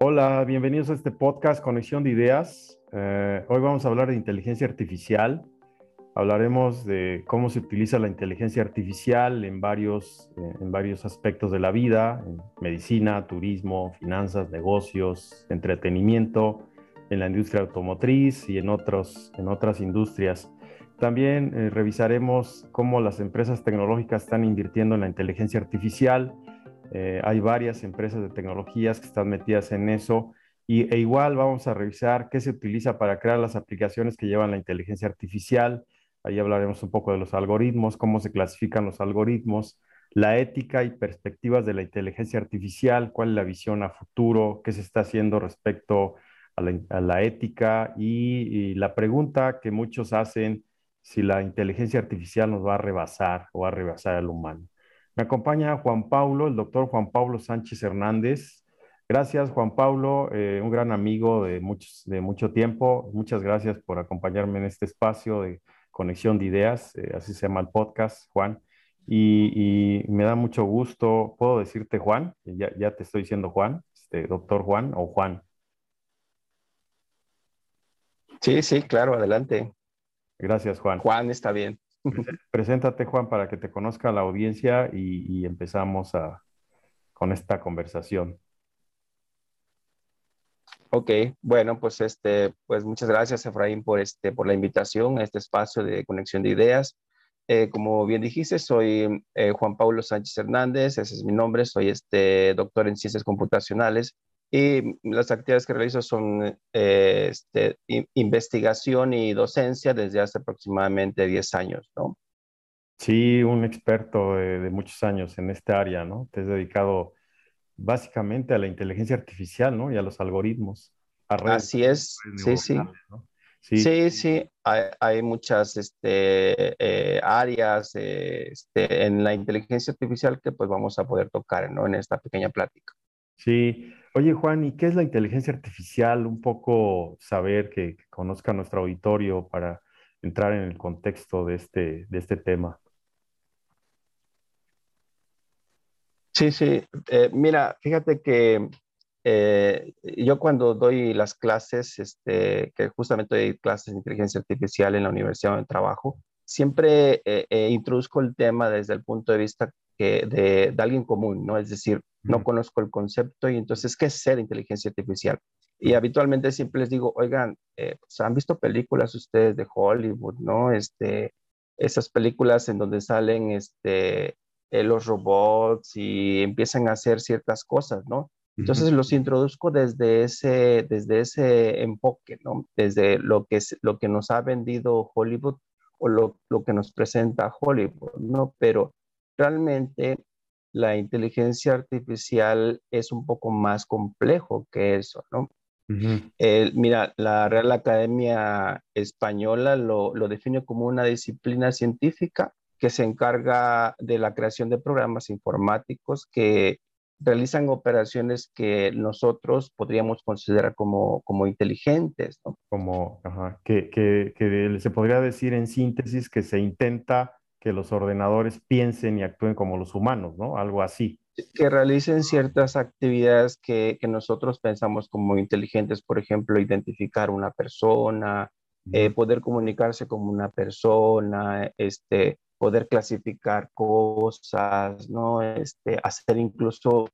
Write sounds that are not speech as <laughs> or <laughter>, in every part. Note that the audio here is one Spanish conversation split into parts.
Hola, bienvenidos a este podcast Conexión de Ideas. Eh, hoy vamos a hablar de inteligencia artificial. Hablaremos de cómo se utiliza la inteligencia artificial en varios, eh, en varios aspectos de la vida, en medicina, turismo, finanzas, negocios, entretenimiento, en la industria automotriz y en, otros, en otras industrias. También eh, revisaremos cómo las empresas tecnológicas están invirtiendo en la inteligencia artificial eh, hay varias empresas de tecnologías que están metidas en eso. Y, e igual vamos a revisar qué se utiliza para crear las aplicaciones que llevan la inteligencia artificial. Ahí hablaremos un poco de los algoritmos, cómo se clasifican los algoritmos, la ética y perspectivas de la inteligencia artificial, cuál es la visión a futuro, qué se está haciendo respecto a la, ética y, y, la pregunta que muchos hacen si la inteligencia artificial nos va a rebasar o va a rebasar al humano. Me acompaña Juan Pablo, el doctor Juan Pablo Sánchez Hernández. Gracias, Juan Pablo, eh, un gran amigo de, mucho tiempo. Muchas gracias por acompañarme en este espacio de conexión de ideas, eh, así se llama el podcast, Juan. Y, me da mucho gusto, puedo decirte Juan, ya, ya te estoy diciendo Juan, este, doctor Juan o Juan. Sí, sí, claro, adelante. Gracias, Juan. Juan está bien. Preséntate, Juan, para que te conozca la audiencia y, empezamos con esta conversación. Ok, bueno, pues este, pues muchas gracias, Efraín, por este, por la invitación a este espacio de conexión de ideas. Eh, como bien dijiste, soy eh, Juan Pablo Sánchez Hernández, ese es mi nombre, soy este doctor en ciencias computacionales y las actividades que realizo son eh, este, investigación y docencia desde hace aproximadamente 10 años, ¿no? Sí, un experto de, muchos años en esta área, ¿no? Te has dedicado básicamente a la inteligencia artificial, ¿no? Y a los algoritmos. Así es, sí, sí. Sí, sí, Hay, muchas este, eh, áreas eh, este, en la inteligencia artificial que pues vamos a poder tocar, ¿no? En esta pequeña plática. Sí, Oye, Juan, ¿y qué es la inteligencia artificial? Un poco saber que, conozca nuestro auditorio para entrar en el contexto de este, de este tema. Sí, sí. Eh, mira, fíjate que eh, yo cuando doy las clases, este, que justamente doy clases de inteligencia artificial en la universidad donde trabajo, siempre eh, introduzco el tema desde el punto de vista que de, de, alguien común, ¿no? Es decir, no conozco el concepto y entonces, ¿qué es ser inteligencia artificial? Y habitualmente siempre les digo, oigan, eh, pues, han visto películas ustedes de Hollywood, ¿no? Este, esas películas en donde salen este, eh, los robots y empiezan a hacer ciertas cosas, ¿no? Entonces los introduzco desde ese, desde ese enfoque, ¿no? Desde lo que, lo que nos ha vendido Hollywood o lo, lo que nos presenta Hollywood, ¿no? Pero realmente la inteligencia artificial es un poco más complejo que eso, ¿no? mira, la Real Academia Española lo, define como una disciplina científica que se encarga de la creación de programas informáticos que realizan operaciones que nosotros podríamos considerar como, como inteligentes. ¿no? Como, ajá, que, que, se podría decir en síntesis que se intenta que los ordenadores piensen y actúen como los humanos, ¿no? Algo así. Que realicen ciertas actividades que, nosotros pensamos como inteligentes, por ejemplo, identificar una persona, eh, poder comunicarse como una persona, este, poder clasificar cosas, ¿no? Este, hacer incluso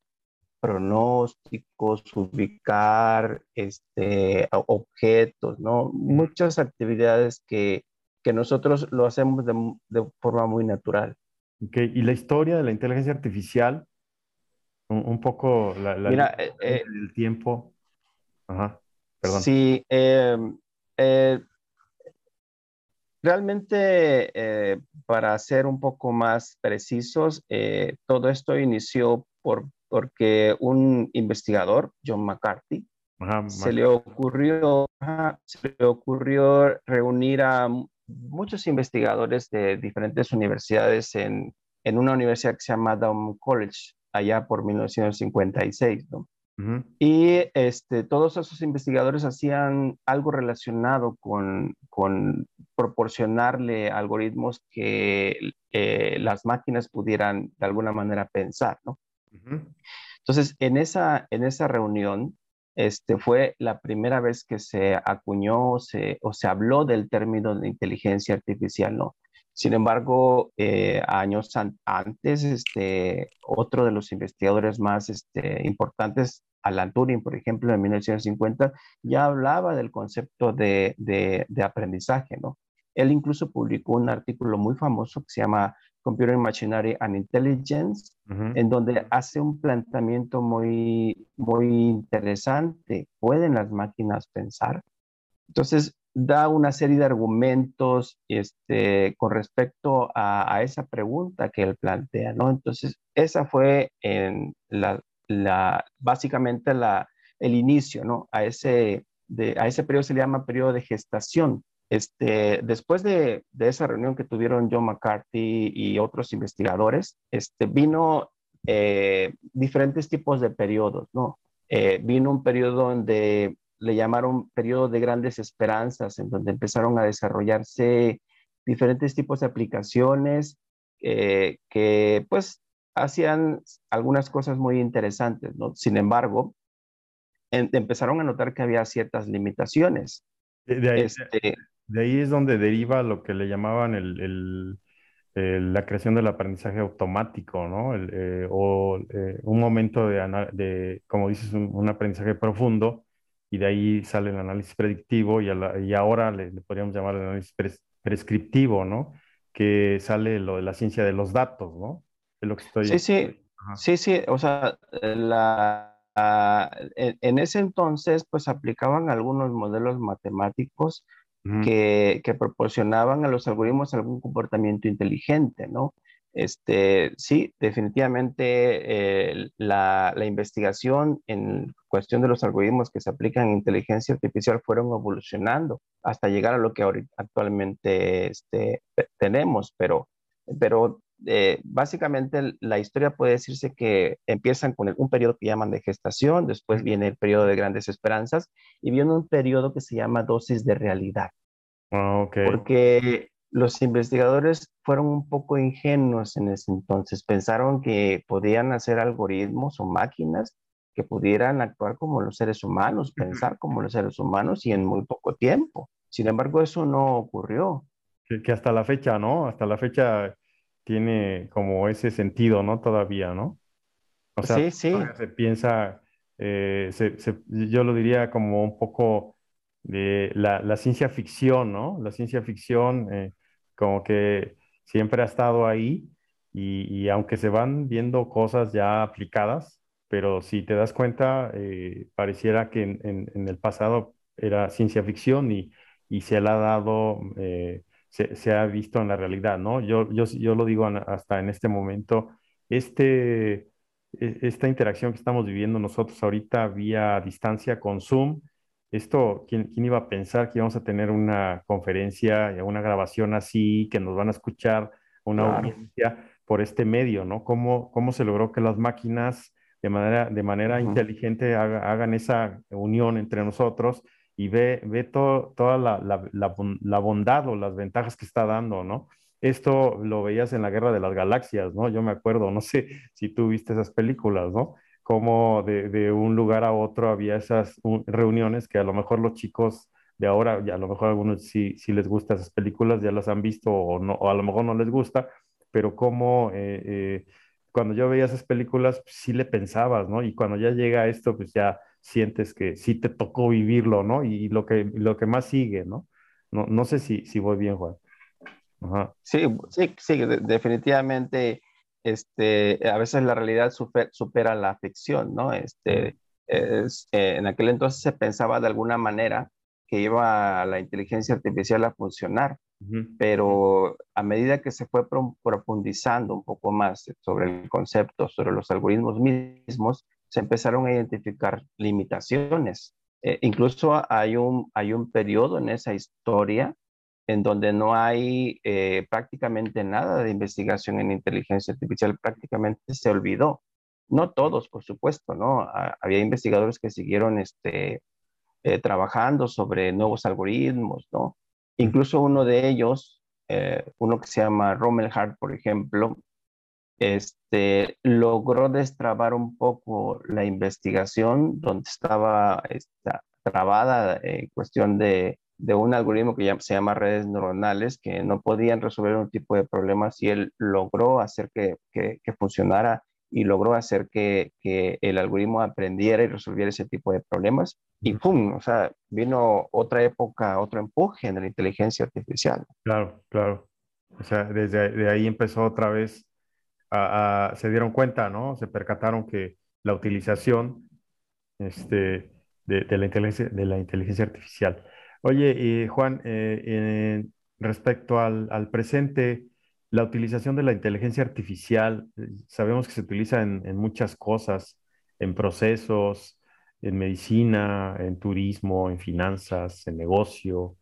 pronósticos, ubicar este, objetos, ¿no? Muchas actividades que, que nosotros lo hacemos de, forma muy natural. Okay. Y la historia de la inteligencia artificial, un, poco la, Mira, eh, eh, el tiempo. Ajá, perdón. Sí, em, eh, realmente para ser un poco más precisos, todo esto inició por, porque un investigador, John McCarthy, se, le ocurrió, se le ocurrió reunir a muchos investigadores de diferentes universidades en, en una universidad que se llama Down College, allá por 1956, ¿no? Y este, todos esos investigadores hacían algo relacionado con, proporcionarle algoritmos que eh, las máquinas pudieran de alguna manera pensar, ¿no? Entonces, en esa, en esa reunión, este, fue la primera vez que se acuñó se, o se habló del término de inteligencia artificial, ¿no? Sin embargo, eh, años antes, este, otro de los investigadores más este, importantes, Alan Turing, por ejemplo, en 1950, ya hablaba del concepto de, de, aprendizaje, ¿no? Él incluso publicó un artículo muy famoso que se llama Computer Machinery and Intelligence, en donde hace un planteamiento muy, muy interesante. ¿Pueden las máquinas pensar? Entonces, da una serie de argumentos este, con respecto a, esa pregunta que él plantea, ¿no? Entonces, esa fue en la, la, básicamente la, el inicio, ¿no? A ese, de, a ese periodo se le llama periodo de gestación. Este, después de, de, esa reunión que tuvieron John McCarthy y otros investigadores, este, vino eh, diferentes tipos de periodos, ¿no? Eh, vino un periodo donde le llamaron periodo de grandes esperanzas, en donde empezaron a desarrollarse diferentes tipos de aplicaciones eh, que pues hacían algunas cosas muy interesantes, ¿no? Sin embargo, empezaron a notar que había ciertas limitaciones. De, ahí, este de, ahí, es donde deriva lo que le llamaban el, la creación del aprendizaje automático, ¿no? Eh, o eh, un momento de, de como dices, un aprendizaje profundo y de ahí sale el análisis predictivo y, y ahora le, podríamos llamar el análisis prescriptivo, ¿no? Que sale lo de la ciencia de los datos, ¿no? Es lo que estoy... Sí, sí, sí, sí, o sea, la, en, ese entonces pues aplicaban algunos modelos matemáticos que, que, proporcionaban a los algoritmos algún comportamiento inteligente, ¿no? Este, sí, definitivamente eh, la, investigación en cuestión de los algoritmos que se aplican en inteligencia artificial fueron evolucionando hasta llegar a lo que actualmente este, tenemos, pero, pero eh, básicamente la historia puede decirse que empiezan con un periodo que llaman de gestación, después viene el periodo de grandes esperanzas y viene un periodo que se llama dosis de realidad. Ah, Porque los investigadores fueron un poco ingenuos en ese entonces. Pensaron que podían hacer algoritmos o máquinas que pudieran actuar como los seres humanos, pensar como los seres humanos y en muy poco tiempo. Sin embargo, eso no ocurrió. Que, hasta la fecha, ¿no? Hasta la fecha tiene como ese sentido, ¿no? Todavía, ¿no? O sea, sí, sí. se piensa, eh, yo lo diría como un poco de la, ciencia ficción, ¿no? La ciencia ficción eh, como que siempre ha estado ahí y, aunque se van viendo cosas ya aplicadas, pero si te das cuenta, eh, pareciera que en, el pasado era ciencia ficción y, se le ha dado, eh, se, ha visto en la realidad, ¿no? Yo, yo, yo lo digo hasta en este momento, este, e, esta interacción que estamos viviendo nosotros ahorita vía distancia con Zoom, esto, ¿quién, iba a pensar que íbamos a tener una conferencia, una grabación así, que nos van a escuchar una audiencia por este medio, ¿no? ¿Cómo, ¿Cómo se logró que las máquinas de manera, de manera inteligente hagan esa unión entre nosotros y ve, ve toda la, la, bondad o las ventajas que está dando, ¿no? Esto lo veías en la Guerra de las Galaxias, ¿no? Yo me acuerdo, no sé si tú viste esas películas, ¿no? cómo de, un lugar a otro había esas reuniones que a lo mejor los chicos de ahora, y a lo mejor algunos sí, sí les gustan esas películas, ya las han visto o, no, o a lo mejor no les gusta, pero cómo eh, eh, cuando yo veía esas películas pues, sí le pensabas, ¿no? Y cuando ya llega esto, pues ya sientes que sí te tocó vivirlo, ¿no? Y, lo que, lo que más sigue, ¿no? No, no sé si, si voy bien, Juan. Sí, sí, sí, definitivamente este, a veces la realidad supera la ficción, ¿no? Este, es, eh, en aquel entonces se pensaba de alguna manera que iba la inteligencia artificial a funcionar, pero a medida que se fue profundizando un poco más sobre el concepto, sobre los algoritmos mismos, se empezaron a identificar limitaciones. Eh, incluso hay un, hay un periodo en esa historia en donde no hay eh, prácticamente nada de investigación en inteligencia artificial, prácticamente se olvidó. No todos, por supuesto, ¿no? había investigadores que siguieron este, eh, trabajando sobre nuevos algoritmos, ¿no? Incluso uno de ellos, eh, uno que se llama Rommel Hart, por ejemplo, este, logró destrabar un poco la investigación donde estaba trabada en cuestión de, un algoritmo que se llama redes neuronales que no podían resolver un tipo de problemas y él logró hacer que, que, funcionara y logró hacer que, que, el algoritmo aprendiera y resolviera ese tipo de problemas. Y ¡pum! O sea, vino otra época, otro empuje en la inteligencia artificial. Claro, claro. O sea, desde ahí empezó otra vez se dieron cuenta, ¿no? Se percataron que la utilización este, de, la, inteligencia, de la inteligencia artificial. Oye, Juan, eh, respecto al, presente, la utilización de la inteligencia artificial, sabemos que se utiliza en, muchas cosas, en procesos, en medicina, en turismo, en finanzas, en negocio,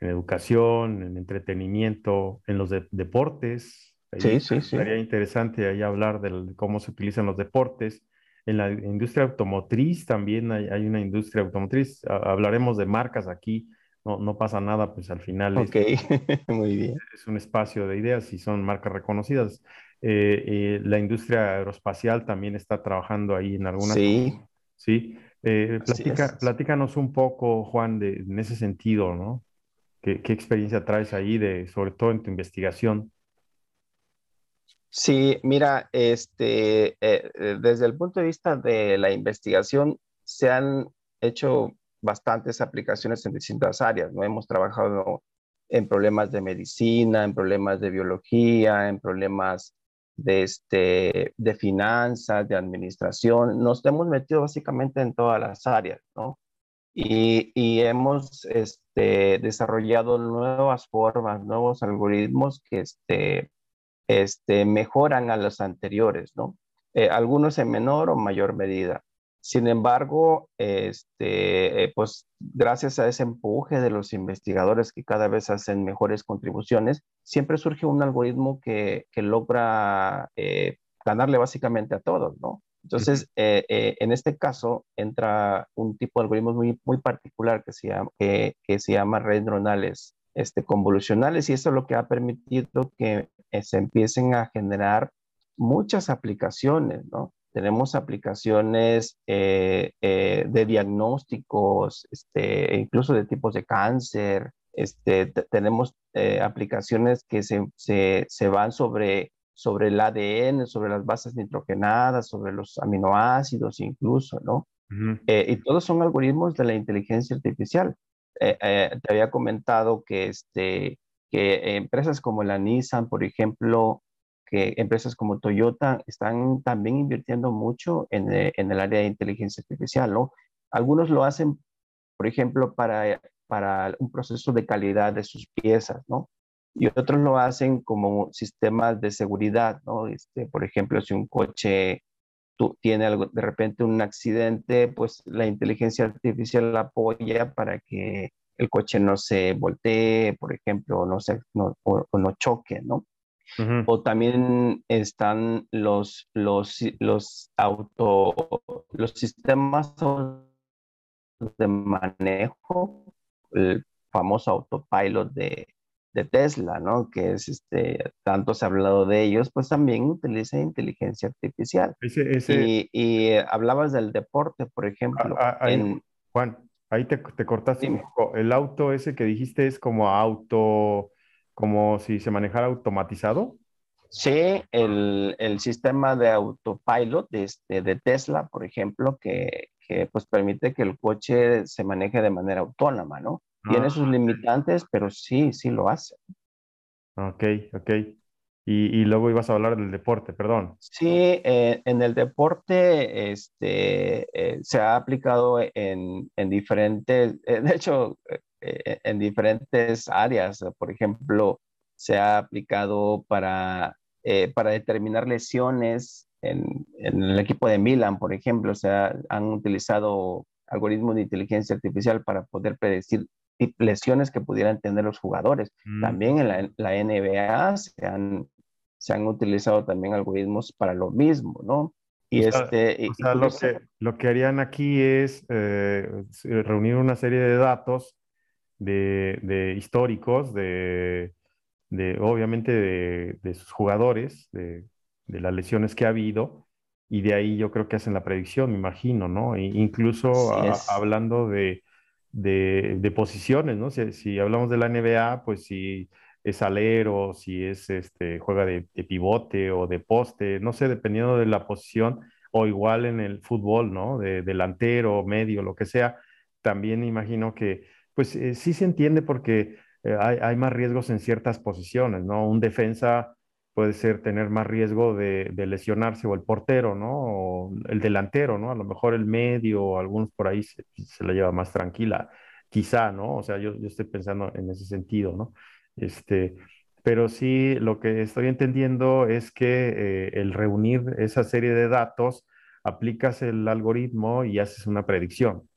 en educación, en entretenimiento, en los deportes, sí, sí, sí. Sería interesante ahí hablar de cómo se utilizan los deportes. En la industria automotriz también hay, una industria automotriz. hablaremos de marcas aquí. No, no, pasa nada, pues al final Ok, <laughs> muy bien. Es un espacio de ideas y son marcas reconocidas. Eh, eh, la industria aeroespacial también está trabajando ahí en algunas. Sí. Sí. Eh, platícanos un poco, Juan, de, en ese sentido, ¿no? ¿Qué, ¿Qué, experiencia traes ahí, de, sobre todo en tu investigación? Sí, mira, este, eh, eh, desde el punto de vista de la investigación, se han hecho bastantes aplicaciones en distintas áreas, ¿no? Hemos trabajado en problemas de medicina, en problemas de biología, en problemas de, este, de finanzas, de administración. Nos hemos metido básicamente en todas las áreas, ¿no? Y, y hemos este, desarrollado nuevas formas, nuevos algoritmos que, este, este, mejoran a los anteriores, ¿no? Eh, algunos en menor o mayor medida. Sin embargo, este, eh, pues gracias a ese empuje de los investigadores que cada vez hacen mejores contribuciones, siempre surge un algoritmo que, logra eh, ganarle básicamente a todos, ¿no? Entonces, en este caso, entra un tipo de algoritmos muy, muy particular que se llama, que se llama redes neuronales este, convolucionales y eso es lo que ha permitido que eh, se empiecen a generar muchas aplicaciones, ¿no? Tenemos aplicaciones eh, eh, de diagnósticos, este, incluso de tipos de cáncer. Este, tenemos aplicaciones que se, se, se, van sobre, sobre el ADN, sobre las bases nitrogenadas, sobre los aminoácidos incluso, ¿no? y todos son algoritmos de la inteligencia artificial. Te había comentado que, este, que empresas como la Nissan, por ejemplo, que empresas como Toyota están también invirtiendo mucho en, eh, en, el área de inteligencia artificial, ¿no? Algunos lo hacen, por ejemplo, para, para un proceso de calidad de sus piezas, ¿no? Y otros lo hacen como sistemas de seguridad, ¿no? Este, por ejemplo, si un coche tiene algo, de repente un accidente, pues la inteligencia artificial la apoya para que el coche no se voltee, por ejemplo, no se, o, no choque, ¿no? O también están los, los, los auto, los sistemas de manejo, el famoso autopilot de, de Tesla, ¿no? Que es este, tanto se ha hablado de ellos, pues también utiliza inteligencia artificial. Y, y, hablabas del deporte, por ejemplo. Ah, ah, en, Juan, Ahí te, te cortaste un poco. El auto ese que dijiste es como auto, como si se manejara automatizado. Sí, el, el sistema de autopilot de, este, de Tesla, por ejemplo, que, que, pues permite que el coche se maneje de manera autónoma, ¿no? Tiene sus ah, limitantes, pero sí, sí lo hace. Ok, ok. Y, luego ibas a hablar del deporte, perdón. Sí, eh, en el deporte este, eh, se ha aplicado en, en diferentes, <laughs> eh, de hecho, en diferentes áreas. Por ejemplo, se ha aplicado para, para determinar lesiones en, en, el equipo de Milan, por ejemplo. Se han utilizado algoritmos de inteligencia artificial para poder predecir lesiones que pudieran tener los jugadores. Mm. También en la, la NBA se han se han utilizado también algoritmos para lo mismo, ¿no? Y este, lo, que, lo que harían aquí es eh, reunir una serie de datos de, históricos, de, obviamente de, sus jugadores, de, las lesiones que ha habido, y de ahí yo creo que hacen la predicción, me imagino, ¿no? E incluso hablando de, posiciones, ¿no? Si, hablamos de la NBA, pues si es alero, si es este, juega de, pivote o de poste, no sé, dependiendo de la posición, o igual en el fútbol, ¿no? De delantero, medio, lo que sea, también imagino que pues eh, sí se entiende porque eh, hay, más riesgos en ciertas posiciones, ¿no? Un defensa puede ser tener más riesgo de, lesionarse o el portero, ¿no? O el delantero, ¿no? A lo mejor el medio o algunos por ahí se, la lleva más tranquila, quizá, ¿no? O sea, yo, estoy pensando en ese sentido, ¿no? Este, pero sí, lo que estoy entendiendo es que eh, el reunir esa serie de datos, aplicas el algoritmo y haces una predicción.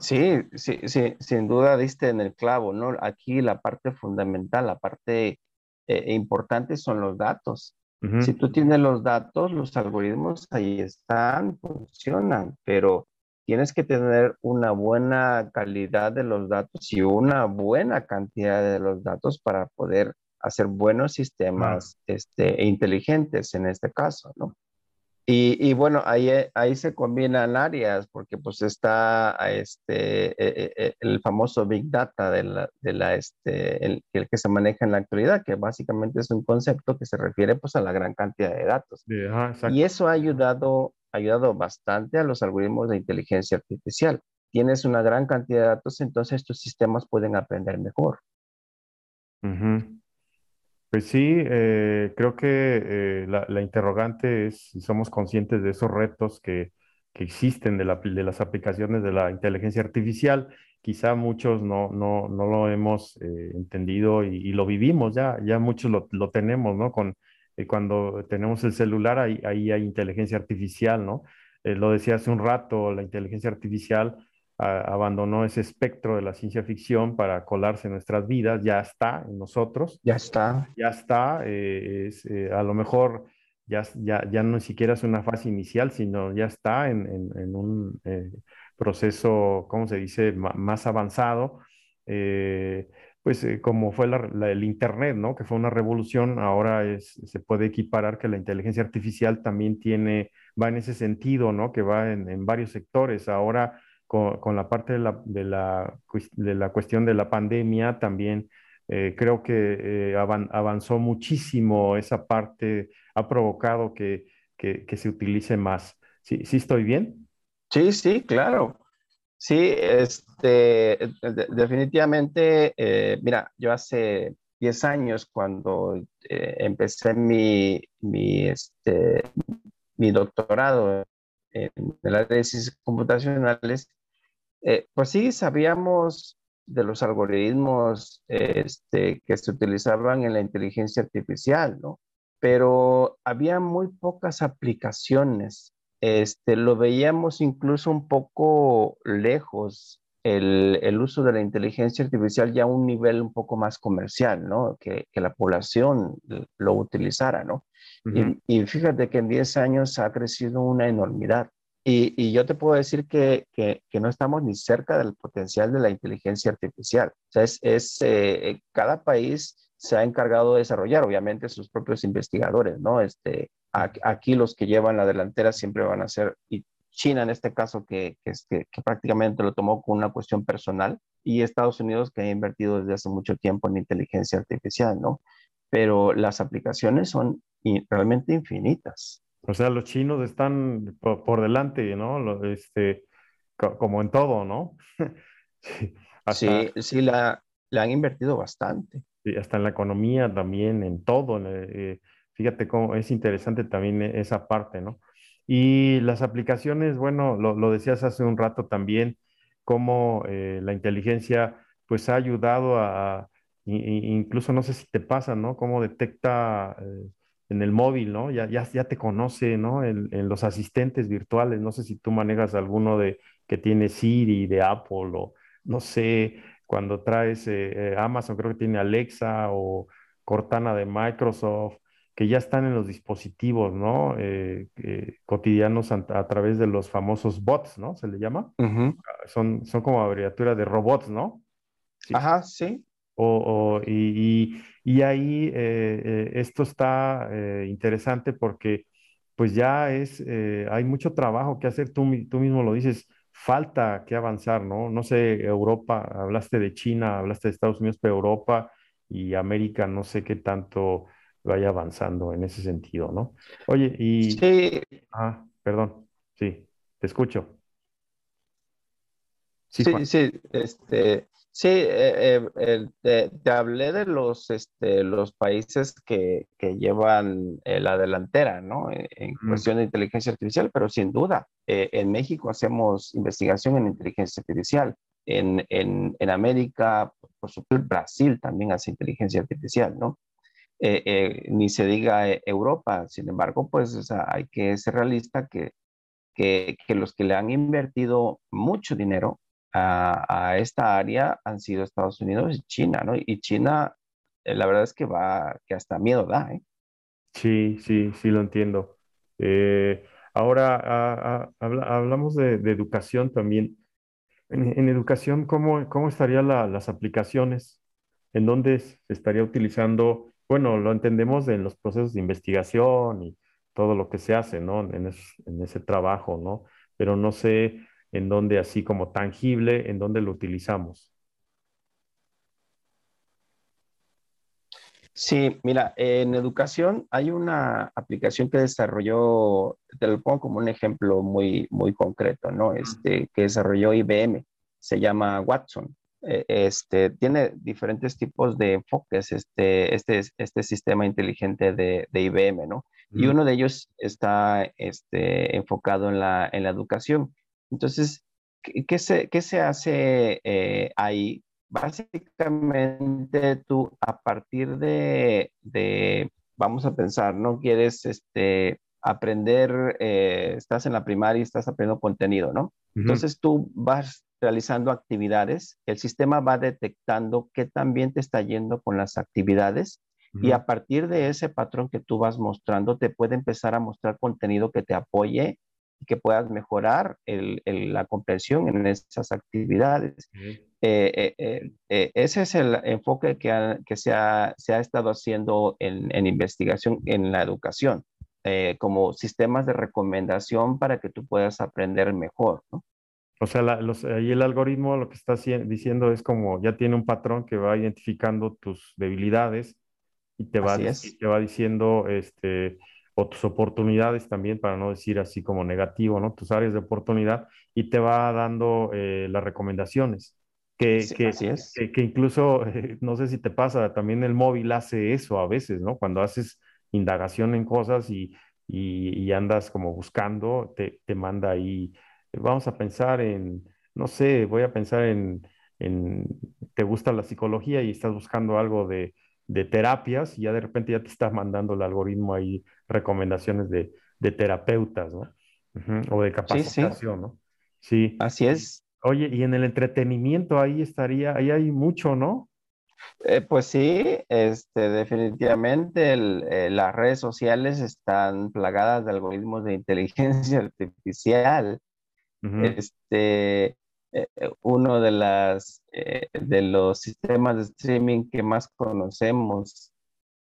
Sí, sí, sí, sin duda diste en el clavo, ¿no? Aquí la parte fundamental, la parte eh, importante son los datos. Si tú tienes los datos, los algoritmos ahí están, funcionan, pero tienes que tener una buena calidad de los datos y una buena cantidad de los datos para poder hacer buenos sistemas este, inteligentes en este caso, ¿no? Y, bueno, ahí, eh, ahí se combinan áreas porque pues está este, eh, eh, el famoso Big Data de la, de la este, el, el, que se maneja en la actualidad, que básicamente es un concepto que se refiere pues a la gran cantidad de datos. y eso ha ayudado, ayudado bastante a los algoritmos de inteligencia artificial. Tienes una gran cantidad de datos, entonces tus sistemas pueden aprender mejor. Pues sí, eh, creo que eh, la, interrogante es si somos conscientes de esos retos que, existen de, las aplicaciones de la inteligencia artificial. Quizá muchos no, no, lo hemos eh, entendido y, lo vivimos ya, ya muchos lo, tenemos, ¿no? Con, cuando tenemos el celular, ahí, ahí hay inteligencia artificial, ¿no? lo decía hace un rato, la inteligencia artificial abandonó ese espectro de la ciencia ficción para colarse en nuestras vidas, ya está en nosotros. Ya está. Ya está, eh, eh, a lo mejor ya, ya, ya no siquiera es una fase inicial, sino ya está en, en, un eh, proceso, ¿cómo se dice?, más avanzado. pues como fue el Internet, ¿no? Que fue una revolución, ahora es, se puede equiparar que la inteligencia artificial también tiene, va en ese sentido, ¿no? Que va en, en varios sectores. Ahora con, la parte de la, de, la, cuestión de la pandemia también eh, creo que eh, avanzó muchísimo esa parte, ha provocado que, que, se utilice más. ¿Sí, ¿Sí, estoy bien? Sí, sí, claro. Sí, este, definitivamente, eh, mira, yo hace 10 años cuando empecé mi, mi, este, mi doctorado en el área de ciencias computacionales, eh, pues sí, sabíamos de los algoritmos este, que se utilizaban en la inteligencia artificial, ¿no? Pero había muy pocas aplicaciones. Este, lo veíamos incluso un poco lejos el, uso de la inteligencia artificial ya a un nivel un poco más comercial, ¿no? Que, la población lo utilizara, ¿no? y, y, fíjate que en 10 años ha crecido una enormidad. Y, yo te puedo decir que, que, no estamos ni cerca del potencial de la inteligencia artificial. O sea, es, es eh, cada país se ha encargado de desarrollar, obviamente, sus propios investigadores, ¿no? Este, aquí los que llevan la delantera siempre van a ser, y China en este caso, que, que, que, prácticamente lo tomó con una cuestión personal, y Estados Unidos, que ha invertido desde hace mucho tiempo en inteligencia artificial, ¿no? Pero las aplicaciones son realmente infinitas. O sea, los chinos están por, delante, ¿no? este, como en todo, ¿no? <laughs> sí, sí, la, han invertido bastante. Sí, hasta en la economía también, en todo. Eh, fíjate cómo es interesante también esa parte, ¿no? Y las aplicaciones, bueno, lo, decías hace un rato también, cómo eh, la inteligencia pues ha ayudado a, incluso no sé si te pasa, ¿no? Cómo detecta eh, en el móvil, ¿no? Ya, ya, ya te conoce, ¿no? En, los asistentes virtuales, no sé si tú manejas alguno de que tiene Siri de Apple o no sé, cuando traes eh, eh, Amazon creo que tiene Alexa o Cortana de Microsoft, que ya están en los dispositivos, ¿no? Eh, cotidianos a, través de los famosos bots, ¿no? Se le llama. Ah, son, son como abreviatura de robots, ¿no? Ajá, sí. O, y, ahí eh, eh, esto está interesante porque pues ya es, hay mucho trabajo que hacer, tú, tú mismo lo dices, falta que avanzar, ¿no? No sé, Europa, hablaste de China, hablaste de Estados Unidos, pero Europa y América no sé qué tanto vaya avanzando en ese sentido, ¿no? Oye, y... Sí. Ah, perdón, sí, te escucho. Sí, sí, este, sí, eh, eh, te, hablé de los, este, los países que, llevan eh, la delantera, ¿no? En, cuestión de inteligencia artificial, pero sin duda, en México hacemos investigación en inteligencia artificial. En, en, en América, por supuesto, Brasil también hace inteligencia artificial, ¿no? Eh, eh, ni se diga eh, Europa. Sin embargo, pues hay que ser realista que, que, los que le han invertido mucho dinero a, esta área han sido Estados Unidos y China, ¿no? Y China, la verdad es que va, que hasta miedo da, ¿eh? Sí, sí, sí lo entiendo. ahora hablamos de, educación también. En, educación, ¿cómo, cómo estarían las aplicaciones? ¿En dónde se estaría utilizando bueno, lo entendemos en los procesos de investigación y todo lo que se hace, ¿no? En, ese trabajo, ¿no? Pero no sé en dónde, así como tangible, en dónde lo utilizamos. Sí, mira, en educación hay una aplicación que desarrolló, te lo pongo como un ejemplo muy, muy concreto, ¿no? Este, que desarrolló IBM, se llama Watson. Eh, este, tiene diferentes tipos de enfoques este, este, este sistema inteligente de, IBM, ¿no? Y uno de ellos está este, enfocado en la, en la educación. Entonces, ¿qué, se, qué se hace eh, ahí? Básicamente tú a partir de, de, vamos a pensar, ¿no? Quieres este, aprender, eh, estás en la primaria y estás aprendiendo contenido, ¿no? Entonces tú vas realizando actividades, el sistema va detectando qué también te está yendo con las actividades y a partir de ese patrón que tú vas mostrando, te puede empezar a mostrar contenido que te apoye y que puedas mejorar la comprensión en esas actividades. Eh, eh, eh, ese es el enfoque que, que se, ha, se, ha, estado haciendo en, en investigación en la educación, como sistemas de recomendación para que tú puedas aprender mejor. ¿no? O sea, ahí el algoritmo lo que está diciendo es como ya tiene un patrón que va identificando tus debilidades y te va, te va diciendo este, o tus oportunidades también, para no decir así como negativo, ¿no? Tus áreas de oportunidad y te va dando eh, las recomendaciones. Que, que, así es. que, incluso, <laughs> no sé si te pasa, también el móvil hace eso a veces, ¿no? Cuando haces indagación en cosas y, y, andas como buscando, te, te manda ahí vamos a pensar en, no sé, voy a pensar en, te gusta la psicología y estás buscando algo de, terapias y ya de repente ya te estás mandando el algoritmo ahí recomendaciones de, terapeutas, ¿no? O de capacitación, ¿no? Sí. Así es. Oye, y en el entretenimiento ahí estaría, ahí hay mucho, ¿no? Eh, pues sí, este, definitivamente eh, las redes sociales están plagadas de algoritmos de inteligencia <laughs> artificial este, eh, eh, uno de, las, eh, de los sistemas de streaming que más conocemos,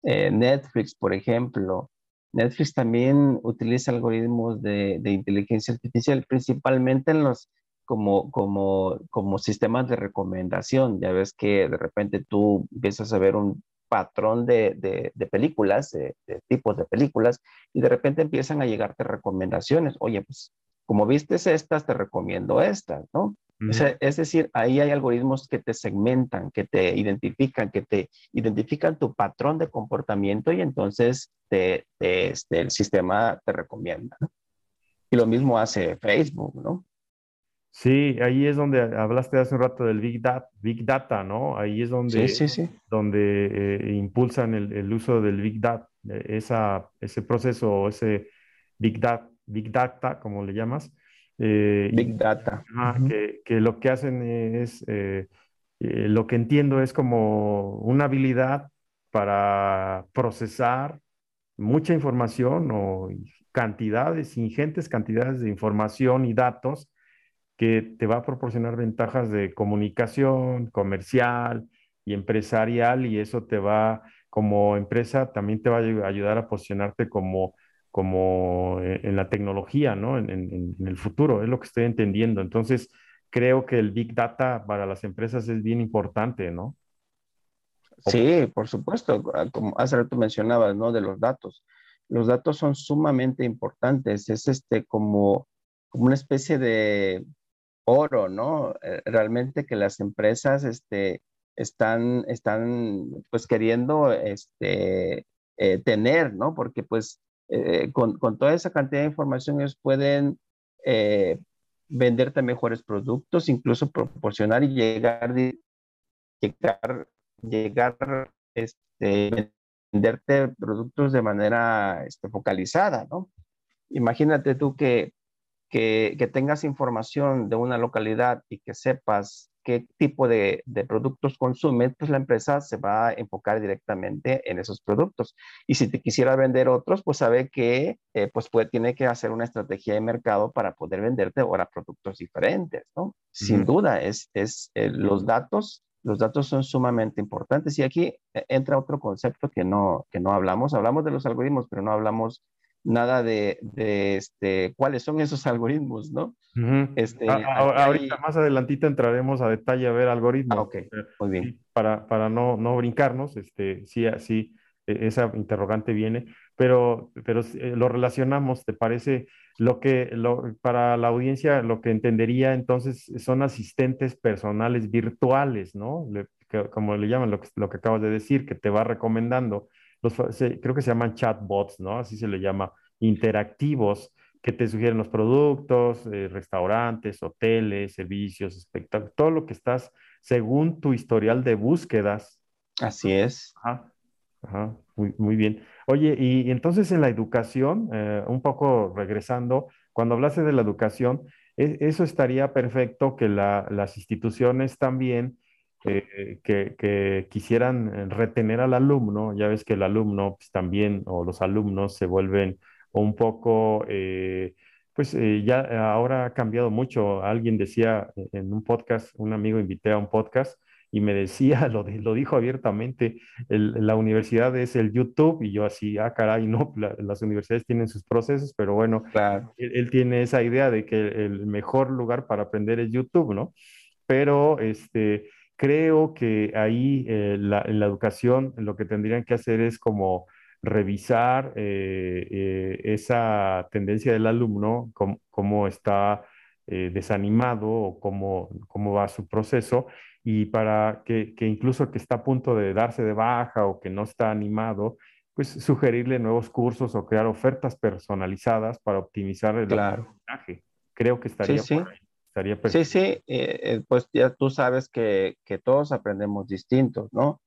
Netflix, por ejemplo. Netflix también utiliza algoritmos de, de, inteligencia artificial, principalmente en los como, como, como sistemas de recomendación. Ya ves que de repente tú empiezas a ver un patrón de, de, de películas, de, tipos de películas, y de repente empiezan a llegarte recomendaciones. Oye, pues como vistes estas, te recomiendo estas, ¿no? Es decir, ahí hay algoritmos que te segmentan, que te identifican, que te identifican tu patrón de comportamiento y entonces te, este, el sistema te recomienda. Y lo mismo hace Facebook, ¿no? Sí, ahí es donde hablaste hace un rato del Big Data, Big Data ¿no? Ahí es donde, donde eh, impulsan el, el, uso del Big Data, esa, ese proceso, ese Big Data Big Data, como le llamas. Eh, Big Data. que, lo que hacen es, eh, eh, lo que entiendo es como una habilidad para procesar mucha información o cantidades, ingentes cantidades de información y datos que te va a proporcionar ventajas de comunicación, comercial y empresarial y eso te va, como empresa, también te va a ayudar a posicionarte como, como eh, en la tecnología, ¿no? En, en el futuro, es lo que estoy entendiendo. Entonces, creo que el Big Data para las empresas es bien importante, ¿no? Sí, por supuesto, ah, como hace rato mencionabas, ¿no? De los datos. Los datos son sumamente importantes, es este como, como una especie de oro, ¿no? Eh, realmente que las empresas este, están, están pues queriendo este, eh, tener, ¿no? Porque pues eh, con, con, toda esa cantidad de información ellos pueden venderte mejores productos, incluso proporcionar y llegar, llegar, llegar, este, venderte productos de manera este, focalizada, ¿no? Imagínate tú que, que, que, tengas información de una localidad y que sepas qué tipo de, de, productos consume, pues la empresa se va a enfocar directamente en esos productos. Y si te quisiera vender otros, pues sabe que eh, pues puede, tiene que hacer una estrategia de mercado para poder venderte ahora productos diferentes, ¿no? Sin duda, es, es eh, los datos. Los datos son sumamente importantes y aquí eh, entra otro concepto que no, que no hablamos. Hablamos de los algoritmos, pero no hablamos nada de, este, cuáles son esos algoritmos, ¿no? este, ahorita más adelantito entraremos a detalle a ver algoritmos. Ah, ok, muy bien. Para, para no, no brincarnos, este, sí, sí, e, esa interrogante viene, pero, pero eh, lo relacionamos, ¿te parece? Lo que, lo, para la audiencia, lo que entendería entonces son asistentes personales virtuales, ¿no? como le llaman, lo que, lo que acabas de decir, que te va recomendando creo que se llaman chatbots, ¿no? Así se le llama, interactivos, que te sugieren los productos, eh, restaurantes, hoteles, servicios, espectáculos, todo lo que estás según tu historial de búsquedas. Así es. Ajá, ajá muy, muy bien. Oye, y, entonces en la educación, eh, un poco regresando, cuando hablaste de la educación, e, eso estaría perfecto que las instituciones también eh, que, quisieran retener al alumno, ya ves que el alumno pues, también, o los alumnos se vuelven un poco, eh, pues eh, ya ahora ha cambiado mucho. Alguien decía en un podcast, un amigo invité a un podcast y me decía, <laughs> lo, lo dijo abiertamente, la universidad es el YouTube y yo así, ah, caray, no, las universidades tienen sus procesos, pero bueno, él, él, tiene esa idea de que el mejor lugar para aprender es YouTube, ¿no? Pero, este, creo que ahí eh, en la educación lo que tendrían que hacer es como revisar eh, eh, esa tendencia del alumno, cómo, está desanimado o cómo, cómo va su proceso, y para que, que, incluso que está a punto de darse de baja o que no está animado, pues sugerirle nuevos cursos o crear ofertas personalizadas para optimizar el aprendizaje. Creo que estaría por ahí. Sí, sí, eh, eh, pues ya tú sabes que, que todos aprendemos distintos, ¿no?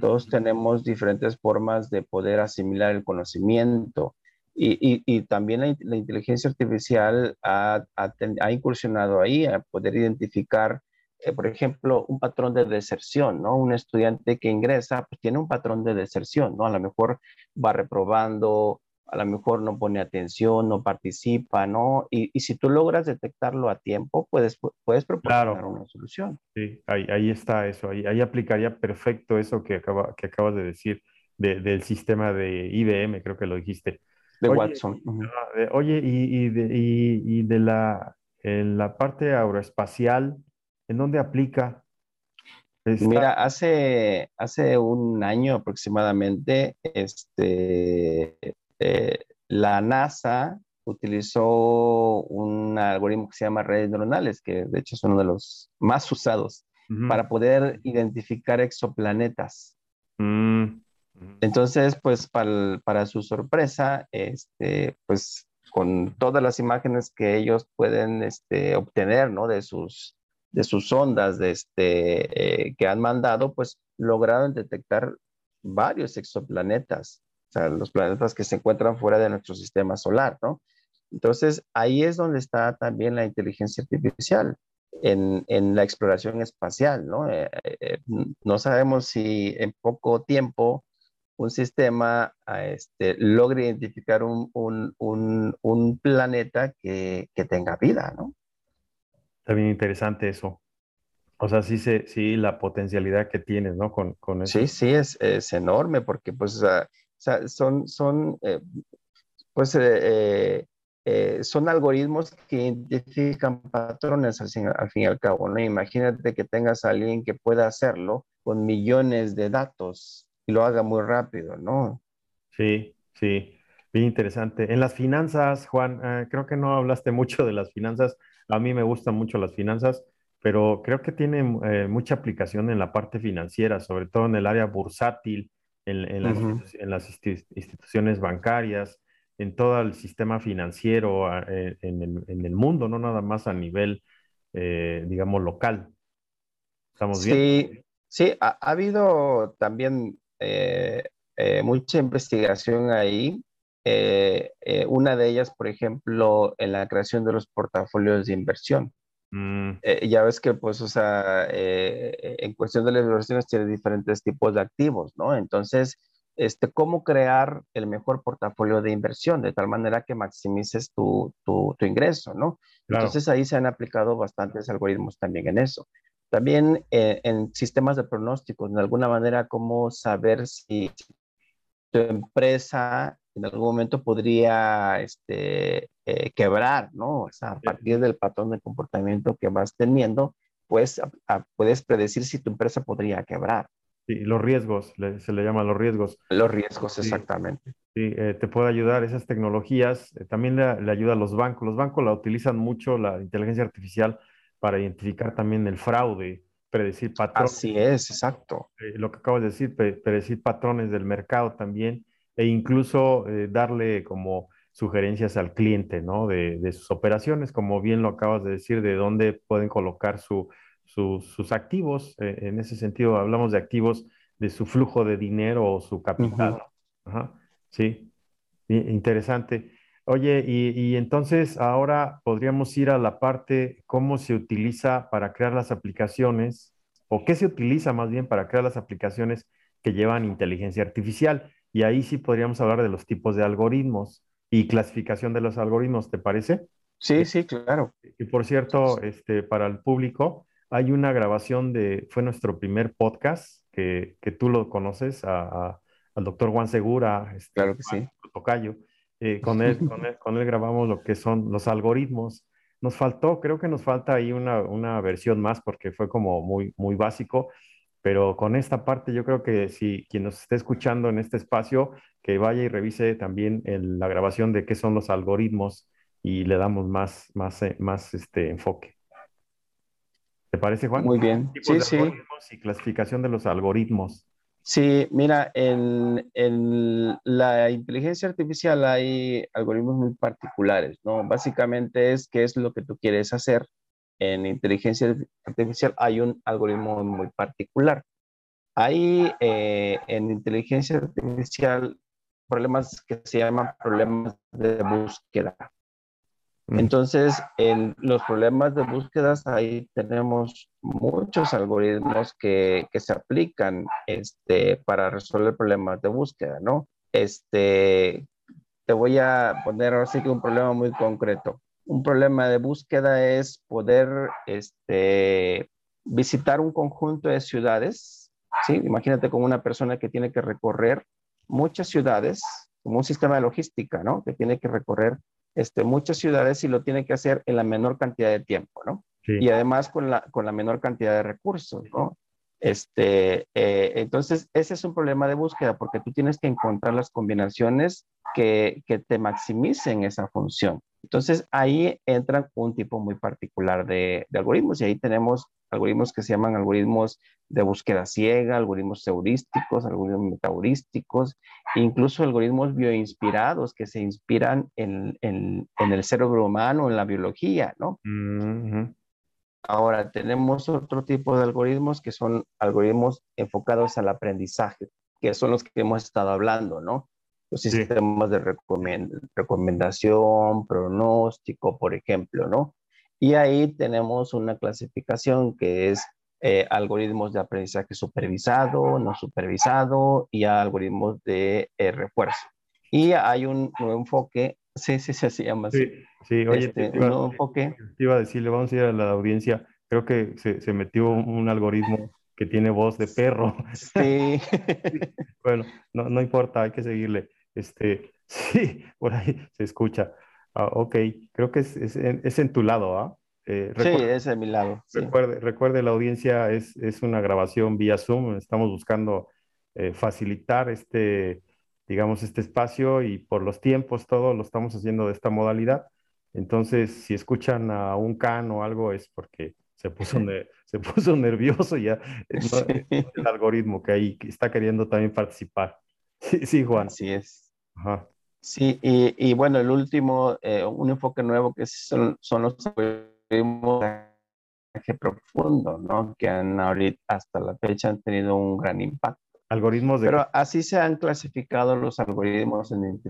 Todos tenemos diferentes formas de poder asimilar el conocimiento. Y, y, y también la, la, inteligencia artificial ha, ha, ha, incursionado ahí a poder identificar, eh, por ejemplo, un patrón de deserción, ¿no? Un estudiante que ingresa, pues tiene un patrón de deserción, ¿no? A lo mejor va reprobando, a lo mejor no pone atención, no participa, ¿no? Y, y si tú logras detectarlo a tiempo, puedes, puedes proporcionar una solución. Sí, ahí, ahí está eso, ahí, ahí, aplicaría perfecto eso que, acaba, que acabas de decir de, del sistema de IBM, creo que lo dijiste. De Watson. oye, y, y, de, y, de la, en la parte aeroespacial, ¿en dónde aplica? Mira, hace, hace un año aproximadamente, este, eh, la NASA utilizó un algoritmo que se llama redes neuronales, que de hecho es uno de los más usados para poder identificar exoplanetas. Mm, Entonces, pues para, su sorpresa, este, pues con todas las imágenes que ellos pueden este, obtener, ¿no? De sus, de sus ondas de este, eh, que han mandado, pues lograron detectar varios exoplanetas sea, los planetas que se encuentran fuera de nuestro sistema solar, ¿no? Entonces, ahí es donde está también la inteligencia artificial, en, en la exploración espacial, ¿no? Eh, eh, no sabemos si en poco tiempo un sistema este, logre identificar un, un, un, un planeta que, que, tenga vida, ¿no? Está bien interesante eso. O sea, sí, se, sí la potencialidad que tienes, ¿no? Con, con eso. Sí, sí, es, es enorme porque pues o sea, son, son eh, pues, eh, eh, son algoritmos que identifican patrones al fin, al y al cabo, ¿no? Imagínate que tengas a alguien que pueda hacerlo con millones de datos y lo haga muy rápido, ¿no? Sí, sí, bien interesante. En las finanzas, Juan, creo que no hablaste <laughs> mucho de las finanzas. A mí me gustan mucho las finanzas, pero creo que tiene mucha aplicación en la parte financiera, sobre todo en el área bursátil, en, las, instituciones bancarias, en todo el sistema financiero eh, en, el, mundo, no nada más a nivel, digamos, local. ¿Estamos bien? Sí, sí, ha habido también eh, eh, mucha investigación ahí. Eh, una de ellas, por ejemplo, en la creación de los portafolios de inversión. Mm. ya ves que, pues, o sea, en cuestión de las inversiones tiene diferentes tipos de activos, ¿no? Entonces, este, cómo crear el mejor portafolio de inversión de tal manera que maximices tu, tu, ingreso, ¿no? Entonces ahí se han aplicado bastantes algoritmos también en eso. También eh, en sistemas de pronósticos, de alguna manera, cómo saber si tu empresa en algún momento podría este, eh, quebrar, ¿no? O sea, a partir del patrón de comportamiento que vas teniendo, pues puedes predecir si tu empresa podría quebrar. Sí, los riesgos, se le llama los riesgos. Los riesgos, exactamente. Sí, eh, te puede ayudar esas tecnologías. también le, le, ayuda a los bancos. Los bancos la utilizan mucho, la inteligencia artificial, para identificar también el fraude, predecir patrones. Así es, exacto. Eh, lo que acabo de decir, predecir patrones del mercado también e incluso eh, darle como sugerencias al cliente, ¿no? De, sus operaciones, como bien lo acabas de decir, de dónde pueden colocar sus activos. Eh, en ese sentido, hablamos de activos de su flujo de dinero o su capital. Ajá, sí, interesante. Oye, y, entonces ahora podríamos ir a la parte cómo se utiliza para crear las aplicaciones, o qué se utiliza más bien para crear las aplicaciones que llevan inteligencia artificial. Y ahí sí podríamos hablar de los tipos de algoritmos y clasificación de los algoritmos, ¿te parece? Sí, sí, claro. Y por cierto, este, para el público, hay una grabación de, fue nuestro primer podcast, que, que tú lo conoces, a, al doctor Juan Segura, este, claro que sí. Tocayo eh, con, él, <laughs> con, él, con, él, grabamos lo que son los algoritmos. Nos faltó, creo que nos falta ahí una, una versión más porque fue como muy, muy básico, pero con esta parte yo creo que si quien nos esté escuchando en este espacio, que vaya y revise también la grabación de qué son los algoritmos y le damos más, más, eh, más este enfoque. ¿Te parece, Juan? Muy bien. Sí, sí. Y clasificación de los algoritmos. Sí, mira, en, la inteligencia artificial hay algoritmos muy particulares, ¿no? Básicamente es qué es lo que tú quieres hacer. En inteligencia artificial hay un algoritmo muy particular. Hay eh, en inteligencia artificial problemas que se llaman problemas de búsqueda. Mm. Entonces, en los problemas de búsquedas, ahí tenemos muchos algoritmos que, que, se aplican este, para resolver problemas de búsqueda, ¿no? Este, te voy a poner ahora sí que un problema muy concreto. Un problema de búsqueda es poder este, visitar un conjunto de ciudades, ¿sí? Imagínate como una persona que tiene que recorrer muchas ciudades, como un sistema de logística, ¿no? Que tiene que recorrer este, muchas ciudades y lo tiene que hacer en la menor cantidad de tiempo, ¿no? Y además con la, con la menor cantidad de recursos, ¿no? Este, eh, entonces, ese es un problema de búsqueda porque tú tienes que encontrar las combinaciones que, que te maximicen esa función. Entonces, ahí entran un tipo muy particular de, de algoritmos y ahí tenemos algoritmos que se llaman algoritmos de búsqueda ciega, algoritmos heurísticos, algoritmos metaheurísticos, incluso algoritmos bioinspirados que se inspiran en, en, en el cerebro humano, en la biología, ¿no? Ahora, tenemos otro tipo de algoritmos que son algoritmos enfocados al aprendizaje, que son los que hemos estado hablando, ¿no? Los sistemas de recomendación, pronóstico, por ejemplo, ¿no? Y ahí tenemos una clasificación que es eh, algoritmos de aprendizaje supervisado, no supervisado y algoritmos de eh, refuerzo. Y hay un nuevo enfoque, <laughs> sí, sí, sí, se llama así. Sí, oye, este, te, iba, enfoque. te iba a decirle, vamos a ir a la audiencia, creo que se, se metió un algoritmo que tiene voz de perro. Sí. <laughs> bueno, no, no, importa, hay que seguirle. Este, sí, por ahí se escucha. Ah, ok, creo que es, es, es, en tu lado, ¿ah? Eh, sí, es en mi lado. Recuerde, recuerde, la audiencia es, es una grabación vía Zoom. Estamos buscando eh, facilitar este, digamos, este espacio y por los tiempos, todo lo estamos haciendo de esta modalidad. Entonces, si escuchan a un can o algo, es porque se <laughs> puso, se puso nervioso ya el algoritmo que ahí está queriendo también participar. <laughs> Sí, sí, Juan. Así es. Ajá. Sí, y, y, bueno, el último, eh, un enfoque nuevo que son, son los algoritmos de profundo, ¿no? Que han ahorita, hasta la fecha han tenido un gran impacto. Algoritmos de... Pero así se han clasificado los algoritmos en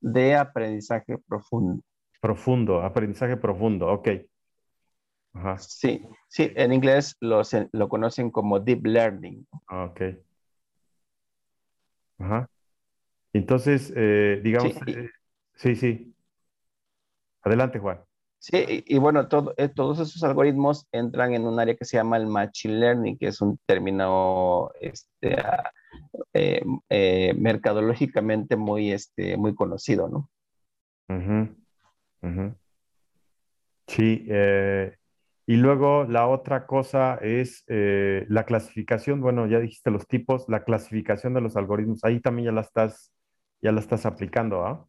de aprendizaje profundo. Profundo, aprendizaje profundo, ok. Sí, sí, en inglés lo, lo conocen como deep learning. Ah, ok. Ajá. Entonces, eh, digamos, eh, sí, sí, Adelante, Juan. Sí, y, bueno, todo, eh, todos esos algoritmos entran en un área que se llama el machine learning, que es un término este, mercadológicamente muy, este, muy conocido, ¿no? Sí, eh, y luego la otra cosa es eh, la clasificación, bueno, ya dijiste los tipos, la clasificación de los algoritmos, ahí también ya la estás, ya la estás aplicando, ¿ah?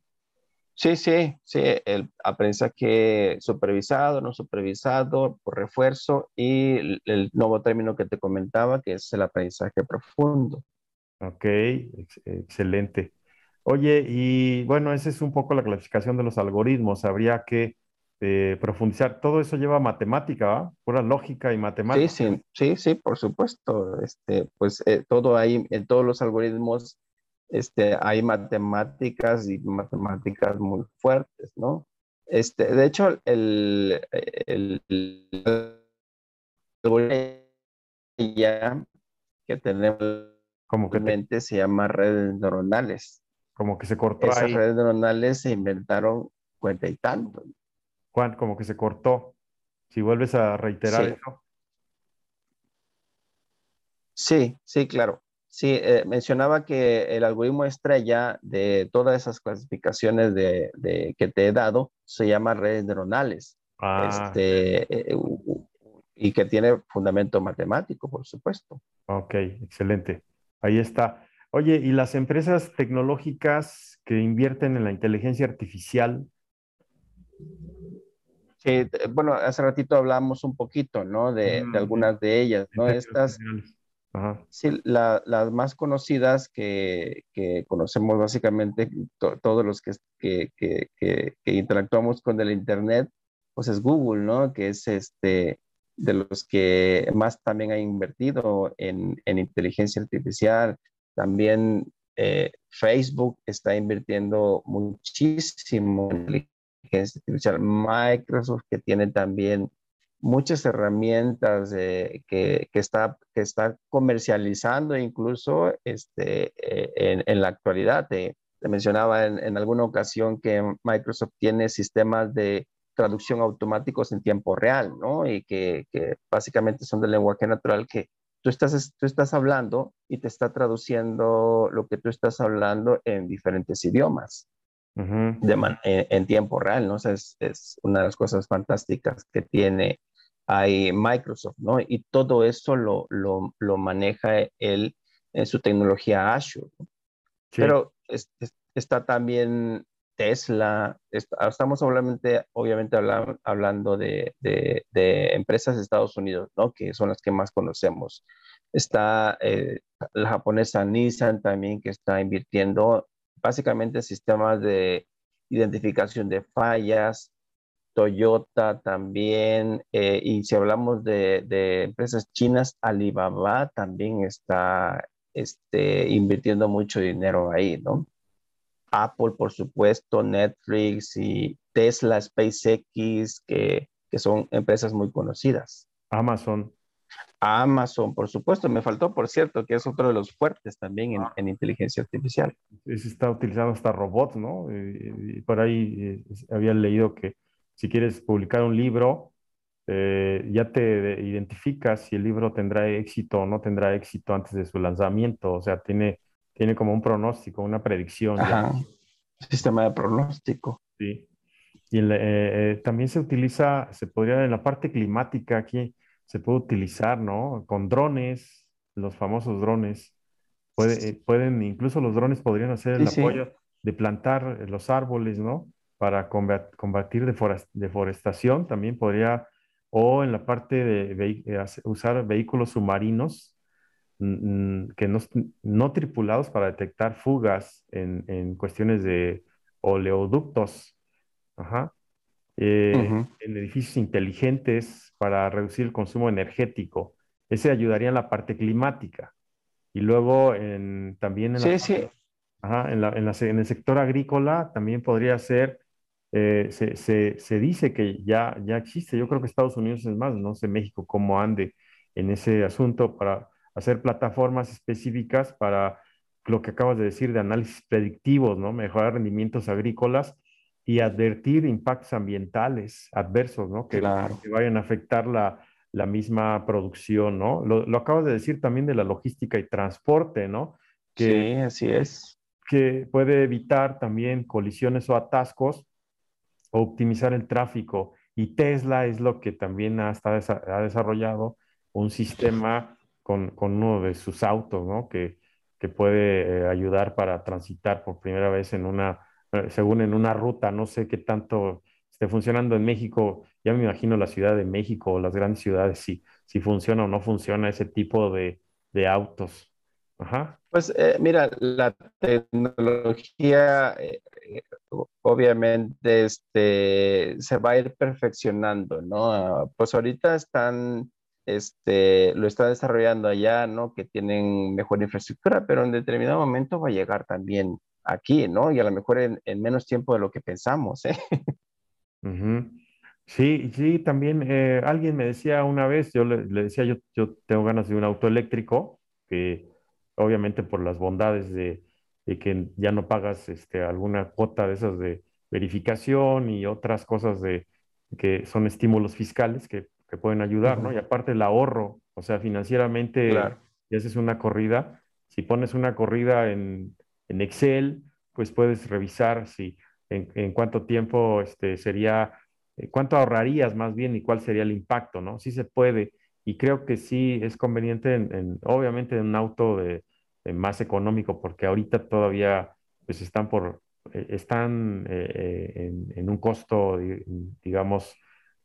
Sí, sí, sí, el aprendizaje supervisado, no supervisado, por refuerzo y el, nuevo término que te comentaba, que es el aprendizaje profundo. Ok, excelente. Oye, y bueno, esa es un poco la clasificación de los algoritmos. Habría que eh, profundizar. Todo eso lleva matemática. Pura lógica y matemática. Sí, sí, sí, sí, por supuesto. Este, pues eh, todo ahí, en todos los algoritmos, este, hay matemáticas y matemáticas muy fuertes, ¿no? Este, de hecho, el, el, ya que tenemos como que mente se llama redes neuronales. Como que se cortó Esas redes neuronales se inventaron cuenta y tanto. Juan, como que se cortó. Si vuelves a reiterar eso. Sí, sí, claro. Sí, eh, mencionaba que el algoritmo estrella de todas esas clasificaciones de, que te he dado se llama redes neuronales. Ah. Este, eh, y que tiene fundamento matemático, por supuesto. Ok, excelente. Ahí está. Oye, ¿y las empresas tecnológicas que invierten en la inteligencia artificial Sí, bueno, hace ratito hablamos un poquito, ¿no? De, mm, algunas de ellas, ¿no? Estas, sí, las más conocidas que, conocemos básicamente todos los que, que, interactuamos con el Internet, pues es Google, ¿no? Que es este, de los que más también ha invertido en, inteligencia artificial. También eh, Facebook está invirtiendo muchísimo en artificial, Microsoft que tiene también muchas herramientas que, está, que está comercializando incluso este, eh, en, la actualidad. Te, mencionaba en, alguna ocasión que Microsoft tiene sistemas de traducción automáticos en tiempo real, ¿no? Y que, básicamente son de lenguaje natural que tú estás, tú estás hablando y te está traduciendo lo que tú estás hablando en diferentes idiomas en, tiempo real, ¿no? es, una de las cosas fantásticas que tiene ahí Microsoft, ¿no? Y todo eso lo, lo, maneja él en su tecnología Azure. Pero está también Tesla, estamos obviamente, obviamente hablando de, empresas de Estados Unidos, ¿no? Que son las que más conocemos. Está eh, la japonesa Nissan también que está invirtiendo básicamente sistemas de identificación de fallas, Toyota también, eh, y si hablamos de, empresas chinas, Alibaba también está este, invirtiendo mucho dinero ahí, ¿no? Apple, por supuesto, Netflix y Tesla, SpaceX, que, que son empresas muy conocidas. Amazon. Amazon, por supuesto. Me faltó, por cierto, que es otro de los fuertes también en, en inteligencia artificial. Se está utilizando hasta robots, ¿no? Y, por ahí eh, había leído que si quieres publicar un libro, eh, ya te identificas si el libro tendrá éxito o no tendrá éxito antes de su lanzamiento. O sea, tiene, tiene como un pronóstico, una predicción. Ajá. Sistema de pronóstico. Sí. Y eh, también se utiliza, se podría, en la parte climática aquí, se puede utilizar, ¿no? Con drones, los famosos drones. Puede, pueden, incluso los drones podrían hacer el apoyo de plantar los árboles, ¿no? Para combatir deforestación, también podría, o en la parte de, eh, usar vehículos submarinos que no, no, tripulados para detectar fugas en, en cuestiones de oleoductos. Ajá. Eh, en edificios inteligentes para reducir el consumo energético. Ese ayudaría en la parte climática. Y luego en, también en, en, el sector agrícola también podría ser, eh, se, dice que ya, ya existe, yo creo que Estados Unidos es más, no sé México cómo ande en ese asunto para hacer plataformas específicas para lo que acabas de decir de análisis predictivos, ¿no? Mejorar rendimientos agrícolas y advertir impactos ambientales adversos, ¿no? Que, vayan a afectar la, misma producción, ¿no? Lo, lo, acabas de decir también de la logística y transporte, ¿no? Que, sí, así es. Que puede evitar también colisiones o atascos o optimizar el tráfico. Y Tesla es lo que también ha, ha desarrollado un sistema con, uno de sus autos, ¿no? Que, que puede eh, ayudar para transitar por primera vez en una según en una ruta, no sé qué tanto esté funcionando en México, ya me imagino la Ciudad de México o las grandes ciudades, si, si funciona o no funciona ese tipo de, autos. Ajá. Pues eh, mira, la tecnología eh, obviamente este, se va a ir perfeccionando, ¿no? Pues ahorita están, este, lo está desarrollando allá, ¿no? Que tienen mejor infraestructura, pero en determinado momento va a llegar también aquí, ¿no? Y a lo mejor en, menos tiempo de lo que pensamos, ¿eh? Sí, sí, también eh, alguien me decía una vez, yo le, decía, yo, yo, tengo ganas de un auto eléctrico, que obviamente por las bondades de, que ya no pagas este, alguna cuota de esas de verificación y otras cosas de que son estímulos fiscales que, pueden ayudar, ¿no? Y aparte el ahorro, o sea, financieramente, si haces una corrida, si pones una corrida en en Excel, pues puedes revisar si en, cuánto tiempo este, sería, eh, cuánto ahorrarías más bien y cuál sería el impacto, ¿no? Sí se puede. Y creo que sí es conveniente, en, obviamente, en un auto de, más económico, porque ahorita todavía pues están por, eh, están eh, en, un costo, digamos,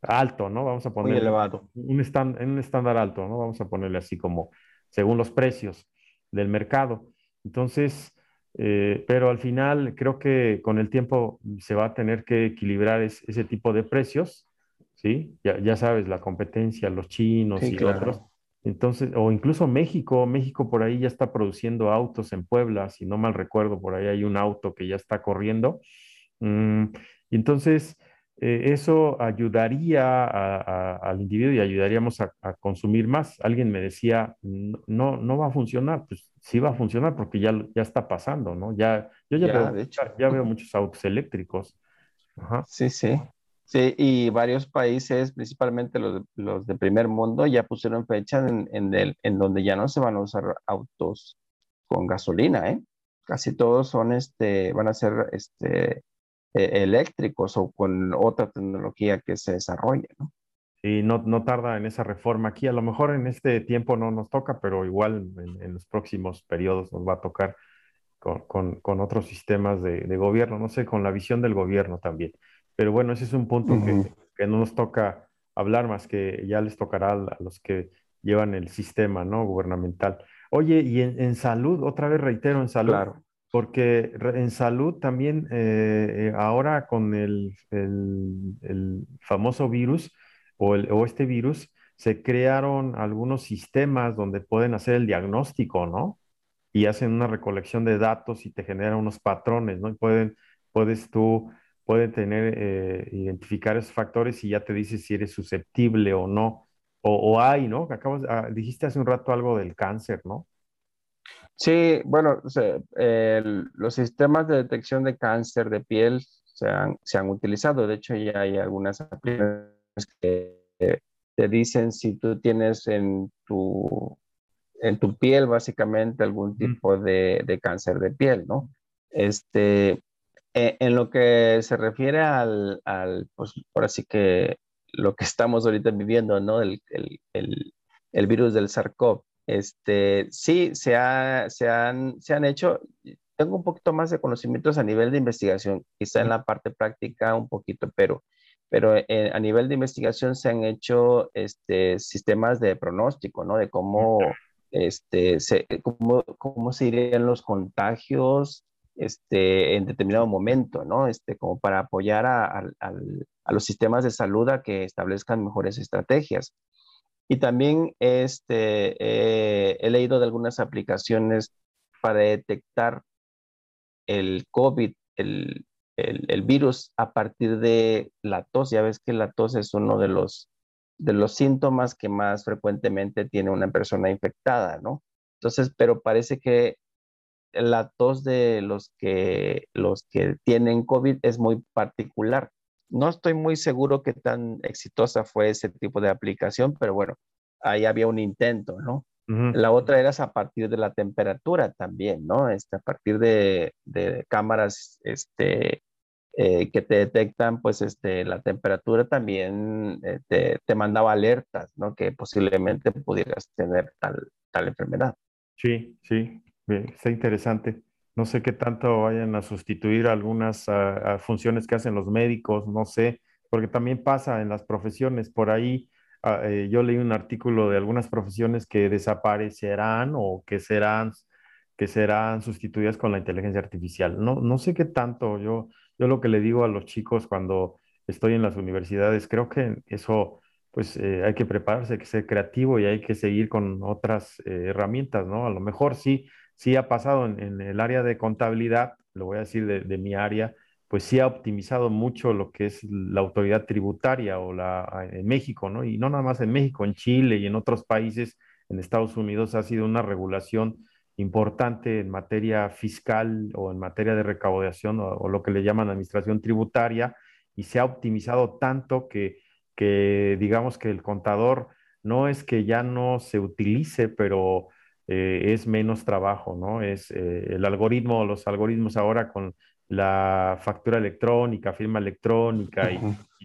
alto, ¿no? Vamos a poner... Muy elevado. Un en un estándar alto, ¿no? Vamos a ponerle así como según los precios del mercado. Entonces, eh, pero al final creo que con el tiempo se va a tener que equilibrar ese tipo de precios, ¿sí? Ya, ya, sabes, la competencia, los chinos y otros. Entonces, o incluso México, México por ahí ya está produciendo autos en Puebla, si no mal recuerdo, por ahí hay un auto que ya está corriendo. Mm, entonces, eh, eso ayudaría al individuo y ayudaríamos a, consumir más. Alguien me decía, no, no va a funcionar, pues sí va a funcionar porque ya, ya está pasando, ¿no? Ya, yo ya, veo, ya, veo muchos autos eléctricos. Sí, sí. Sí, y varios países, principalmente los, los de primer mundo, ya pusieron fecha en, en, el, en donde ya no se van a usar autos con gasolina, ¿eh? Casi todos son, este, van a ser, este, e, eléctricos o con otra tecnología que se desarrolle, ¿no? Y no, no, tarda en esa reforma aquí. A lo mejor en este tiempo no nos toca, pero igual en, los próximos periodos nos va a tocar con, con, otros sistemas de, de, gobierno, no sé, con la visión del gobierno también. Pero bueno, ese es un punto que, que, no nos toca hablar más que ya les tocará a los que llevan el sistema ¿no? gubernamental. Oye, y en, en salud, otra vez reitero, en salud, claro porque en salud también eh, eh, ahora con el, famoso virus o, o, este virus, se crearon algunos sistemas donde pueden hacer el diagnóstico, ¿no? Y hacen una recolección de datos y te generan unos patrones, ¿no? Y pueden, puedes tú, pueden tener, eh, identificar esos factores y ya te dice si eres susceptible o no o, hay, ¿no? Acabas, ah, dijiste hace un rato algo del cáncer, ¿no? Sí, bueno, los sistemas de detección de cáncer de piel se han, se han utilizado. De hecho, ya hay algunas aplicaciones que te dicen si tú tienes en tu, en tu piel básicamente algún tipo de, de cáncer de piel, ¿no? Este, e, en lo que se refiere al, al, pues por así que lo que estamos ahorita viviendo, ¿no? El, el, el, el virus del SARS-CoV. Este, sí, se, ha, se, han, se han hecho, tengo un poquito más de conocimientos a nivel de investigación, quizá en la parte práctica un poquito, pero, pero eh, a nivel de investigación se han hecho este, sistemas de pronóstico, ¿no? De cómo, este, se, cómo, cómo se irían los contagios este, en determinado momento, ¿no? Este, como para apoyar a, a los sistemas de salud a que establezcan mejores estrategias. Y también este, eh, he leído de algunas aplicaciones para detectar el COVID, el, el, virus a partir de la tos. Ya ves que la tos es uno de los, de los síntomas que más frecuentemente tiene una persona infectada, ¿no? Entonces, pero parece que la tos de los que, los que tienen COVID es muy particular. No estoy muy seguro qué tan exitosa fue ese tipo de aplicación, pero bueno, ahí había un intento, ¿no? La otra era a partir de la temperatura también, ¿no? Este, a partir de, cámaras este, eh, que te detectan, pues, este, la temperatura también eh, te, te, mandaba alertas, ¿no? Que posiblemente pudieras tener tal, tal enfermedad. Sí, sí, está interesante. No sé qué tanto vayan a sustituir algunas funciones que hacen los médicos, no sé, porque también pasa en las profesiones. Por ahí Ah, eh, yo leí un artículo de algunas profesiones que desaparecerán o que serán, que serán sustituidas con la inteligencia artificial. No, no sé qué tanto, yo, yo lo que le digo a los chicos cuando estoy en las universidades, creo que eso, pues eh, hay que prepararse, hay que ser creativo y hay que seguir con otras eh, herramientas, ¿no? A lo mejor sí, sí ha pasado en, el área de contabilidad, lo voy a decir de mi área, pues sí ha optimizado mucho lo que es la autoridad tributaria o la en México, ¿no? Y no nada más en México, en Chile y en otros países, en Estados Unidos ha sido una regulación importante en materia fiscal o en materia de recaudación o, lo que le llaman administración tributaria y se ha optimizado tanto que, que digamos que el contador no es que ya no se utilice, pero eh, es menos trabajo, ¿no? Es eh, el algoritmo, los algoritmos ahora con la factura electrónica, firma electrónica y,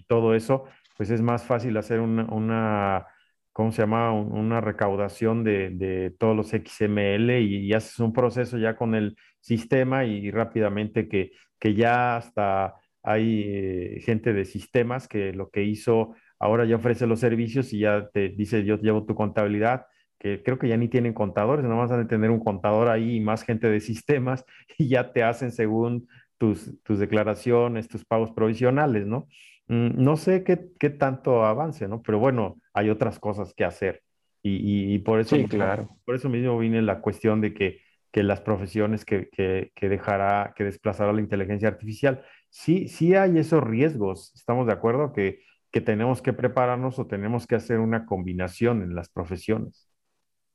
todo eso, pues es más fácil hacer una, ¿cómo se llama? Una recaudación de, todos los XML y, haces un proceso ya con el sistema y, rápidamente que, que, ya hasta hay eh, gente de sistemas que lo que hizo, ahora ya ofrece los servicios y ya te dice, yo llevo tu contabilidad que creo que ya ni tienen contadores, no vas a tener un contador ahí y más gente de sistemas <laughs> y ya te hacen según tus, declaraciones, tus pagos provisionales, ¿no? Mm, no sé qué, qué, tanto avance, ¿no? Pero bueno, hay otras cosas que hacer. Y, y, por, eso sí, claro. por eso mismo viene la cuestión de que, que las profesiones que, que, que, dejará, que desplazará la inteligencia artificial. Sí, sí hay esos riesgos, estamos de acuerdo que, que tenemos que prepararnos o tenemos que hacer una combinación en las profesiones.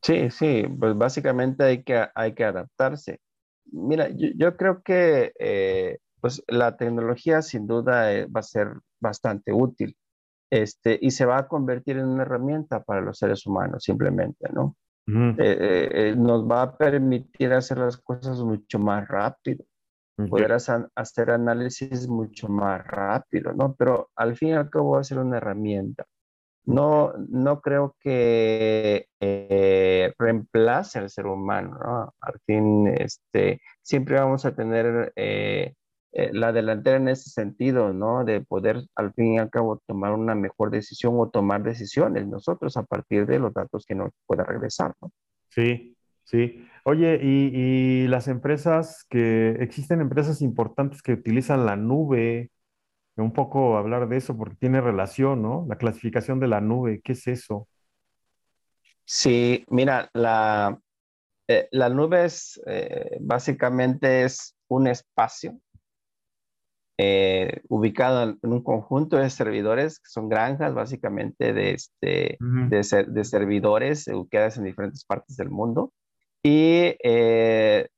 Sí, sí, pues básicamente hay que, hay que adaptarse. Mira, yo, creo que eh, pues la tecnología sin duda eh, va a ser bastante útil este, y se va a convertir en una herramienta para los seres humanos simplemente, ¿no? Eh, nos va a permitir hacer las cosas mucho más rápido, poder hacer análisis mucho más rápido, ¿no? Pero al fin y al cabo va a ser una herramienta no, no creo que eh, reemplace al ser humano, ¿no? Al fin, este, siempre vamos a tener eh, eh, la delantera en ese sentido, ¿no? De poder al fin y al cabo tomar una mejor decisión o tomar decisiones nosotros a partir de los datos que nos pueda regresar, ¿no? Sí, sí. Oye, y, y las empresas que, existen empresas importantes que utilizan la nube, un poco hablar de eso porque tiene relación, ¿no? La clasificación de la nube, ¿qué es eso? Sí, mira, la, eh, la nube es eh, básicamente es un espacio eh, ubicado en un conjunto de servidores, que son granjas básicamente de, este, de, servidores ubicadas en diferentes partes del mundo, y te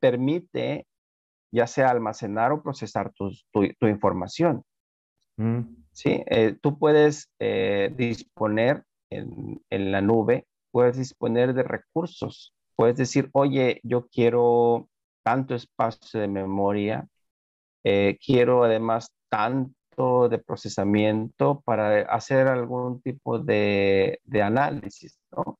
permite ya sea almacenar o procesar tu, tu, información. Mm. ¿sí? tú puedes disponer en, en la nube, puedes disponer de recursos, puedes decir, oye, yo quiero tanto espacio de memoria, eh, quiero además tanto de procesamiento para hacer algún tipo de, análisis, ¿no?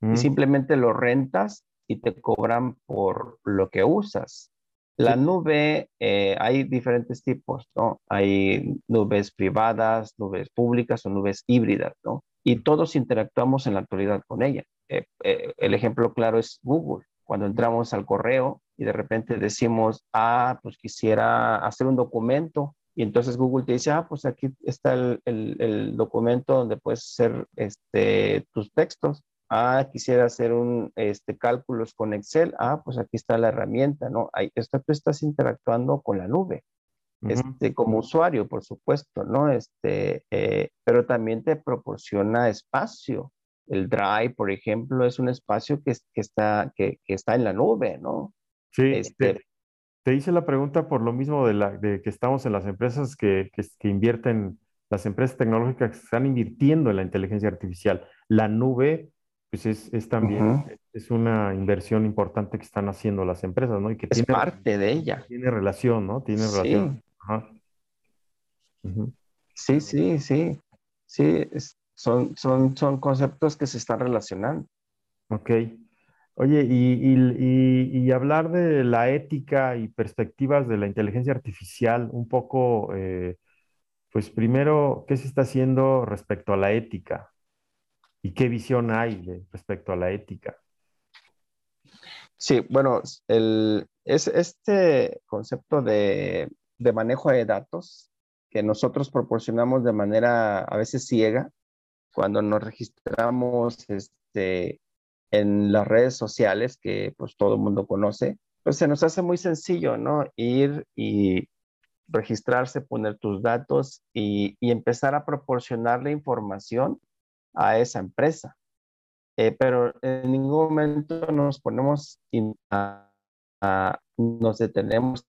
Y mm. simplemente lo rentas y te cobran por lo que usas. La nube, eh, hay diferentes tipos, ¿no? Hay nubes privadas, nubes públicas o nubes híbridas, ¿no? Y todos interactuamos en la actualidad con ella. Eh, el ejemplo claro es Google. Cuando entramos al correo, y de repente decimos, ah, pues quisiera hacer un documento y entonces Google te dice, ah, pues aquí está el, el, documento donde puedes hacer este, tus textos. Ah, quisiera hacer un este, cálculos con Excel. Ah, pues aquí está la herramienta, ¿no? Ahí está, tú estás interactuando con la nube. Este, como usuario, por supuesto, ¿no? Este, eh, pero también te proporciona espacio. El Drive, por ejemplo, es un espacio que, que está, que, que, está en la nube, ¿no? Sí, este, te, hice la pregunta por lo mismo de, la, de que estamos en las empresas que, que, invierten, las empresas tecnológicas que están invirtiendo en la inteligencia artificial. La nube, pues es, es también, es una inversión importante que están haciendo las empresas, ¿no? Y que es parte de ella. Tiene relación, ¿no? Tiene relación. Sí, sí, sí. Sí, son, son, son conceptos que se están relacionando. Ok. Oye, y, hablar de la ética y perspectivas de la inteligencia artificial, un poco, eh, pues primero, ¿qué se está haciendo respecto a la ética? ¿Y qué visión hay respecto a la ética? Sí, bueno, el, es este concepto de, de manejo de datos que nosotros proporcionamos de manera a veces ciega, cuando nos registramos este, en las redes sociales que pues todo el mundo conoce, pues se nos hace muy sencillo, ¿no? Ir y registrarse, poner tus datos y, empezar a proporcionarle información a esa empresa. Eh, pero en ningún momento nos ponemos, a, nos detenemos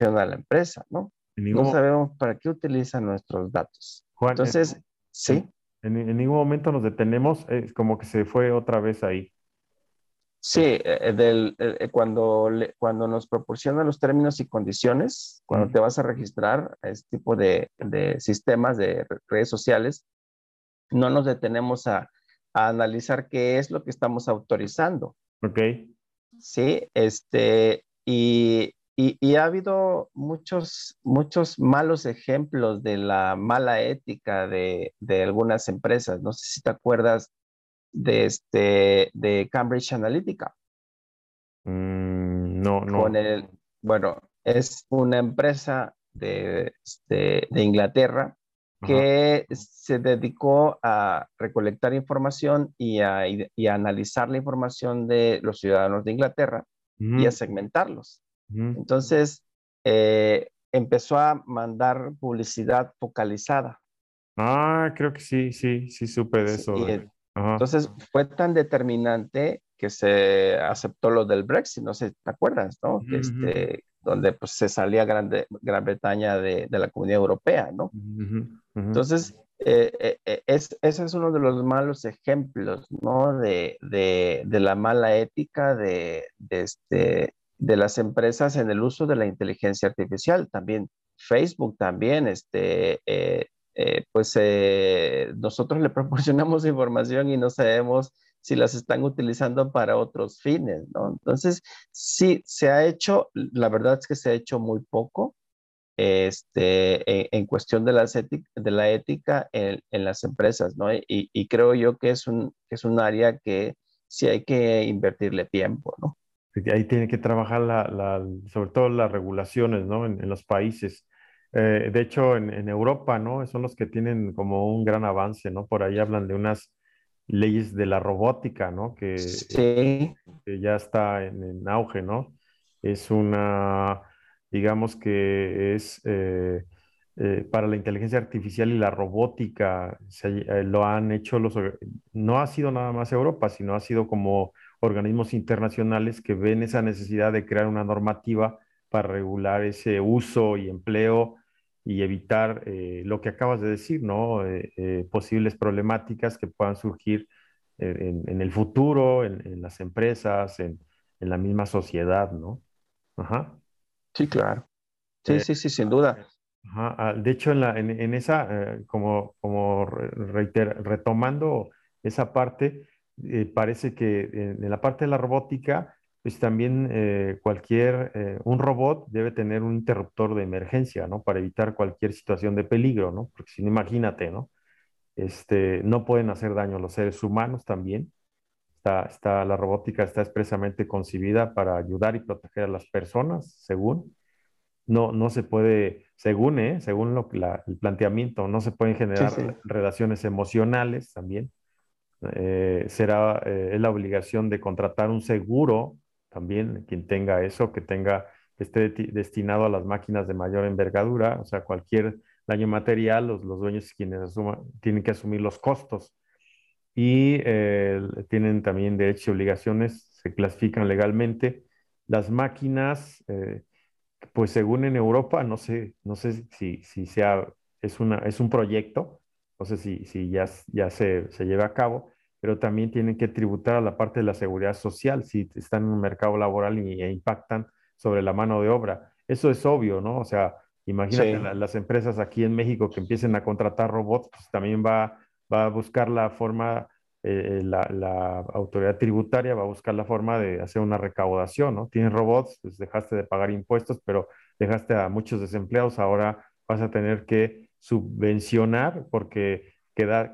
a la empresa, ¿no? No sabemos para qué utilizan nuestros datos. Entonces, sí. En, ningún momento nos detenemos, es como que se fue otra vez ahí. Sí, eh, del, eh, cuando, cuando nos proporcionan los términos y condiciones, cuando te vas a registrar a este tipo de, de sistemas de redes sociales, no nos detenemos a, a, analizar qué es lo que estamos autorizando. Ok. Sí, este, y, y, ha habido muchos, muchos malos ejemplos de la mala ética de, de, algunas empresas. No sé si te acuerdas de, este, de Cambridge Analytica. Mm, no, no. bueno, es una empresa de, este, de Inglaterra que se dedicó a recolectar información y a, y a, analizar la información de los ciudadanos de Inglaterra y a segmentarlos. Entonces, eh, empezó a mandar publicidad focalizada. Ah, creo que sí, sí, sí supe de eso. Entonces, fue tan determinante que se aceptó lo del Brexit, no sé, ¿te acuerdas, no? este, donde pues, se salía Gran, Gran Bretaña de, la Comunidad Europea, ¿no? Entonces, eh, eh, es, ese es uno de los malos ejemplos, ¿no? De, de la mala ética de, de, este, de las empresas en el uso de la inteligencia artificial. También Facebook también, este, eh, eh, pues eh, nosotros le <laughs> proporcionamos información y no sabemos si las están utilizando para otros fines, ¿no? Entonces, sí, se ha hecho, la verdad es que se ha hecho muy poco este, en, cuestión de, las de la ética en, las empresas, ¿no? Y, y, creo yo que es, un, es un área que sí hay que invertirle tiempo, ¿no? Ahí tiene que trabajar la, sobre todo las regulaciones, ¿no? En, los países. Eh, de hecho, en, Europa, ¿no? Son los que tienen como un gran avance, ¿no? Por ahí hablan de unas leyes de la robótica, ¿no? Que, sí. que ya está en, auge, ¿no? es una, digamos que es eh, eh, para la inteligencia artificial y la robótica, eh, lo han hecho los, no ha sido nada más Europa, sino ha sido como organismos internacionales que ven esa necesidad de crear una normativa para regular ese uso y empleo y evitar lo que acabas de decir, ¿no? posibles problemáticas que puedan surgir en, el futuro, en, las empresas, en, en, la misma sociedad, ¿no? Ajá. Sí, claro. Sí, eh, sí, sí, sin duda. Ajá. Ah, de hecho, en, la, en, esa, eh, como, como retomando esa parte, eh, parece que en, la parte de la robótica, pues también cualquier, un robot debe tener un interruptor de emergencia, ¿no? Para evitar cualquier situación de peligro, ¿no? Porque si no, imagínate, ¿no? Este, no pueden hacer daño a los seres humanos también. Está, la robótica está expresamente concebida para ayudar y proteger a las personas, según. No, no se puede, según, ¿eh? según lo, el planteamiento, no se pueden generar relaciones emocionales también. Eh, será eh, la obligación de contratar un seguro también, quien tenga eso, que tenga, esté destinado a las máquinas de mayor envergadura, o sea, cualquier daño material, los, los dueños quienes tienen que asumir los costos y eh, tienen también derechos y obligaciones, se clasifican legalmente. Las máquinas, eh, pues según en Europa, no sé, no sé si, si sea, es, una, es un proyecto, no sé si, si ya, ya se, se lleva a cabo, pero también tienen que tributar a la parte de la seguridad social si están en un mercado laboral y, e impactan sobre la mano de obra. Eso es obvio, ¿no? O sea, Imagínate las empresas aquí en México que empiecen a contratar robots, pues también va, va a buscar la forma, eh, la, la, autoridad tributaria va a buscar la forma de hacer una recaudación, ¿no? Tienes robots, pues dejaste de pagar impuestos, pero dejaste a muchos desempleados, ahora vas a tener que subvencionar porque quedó,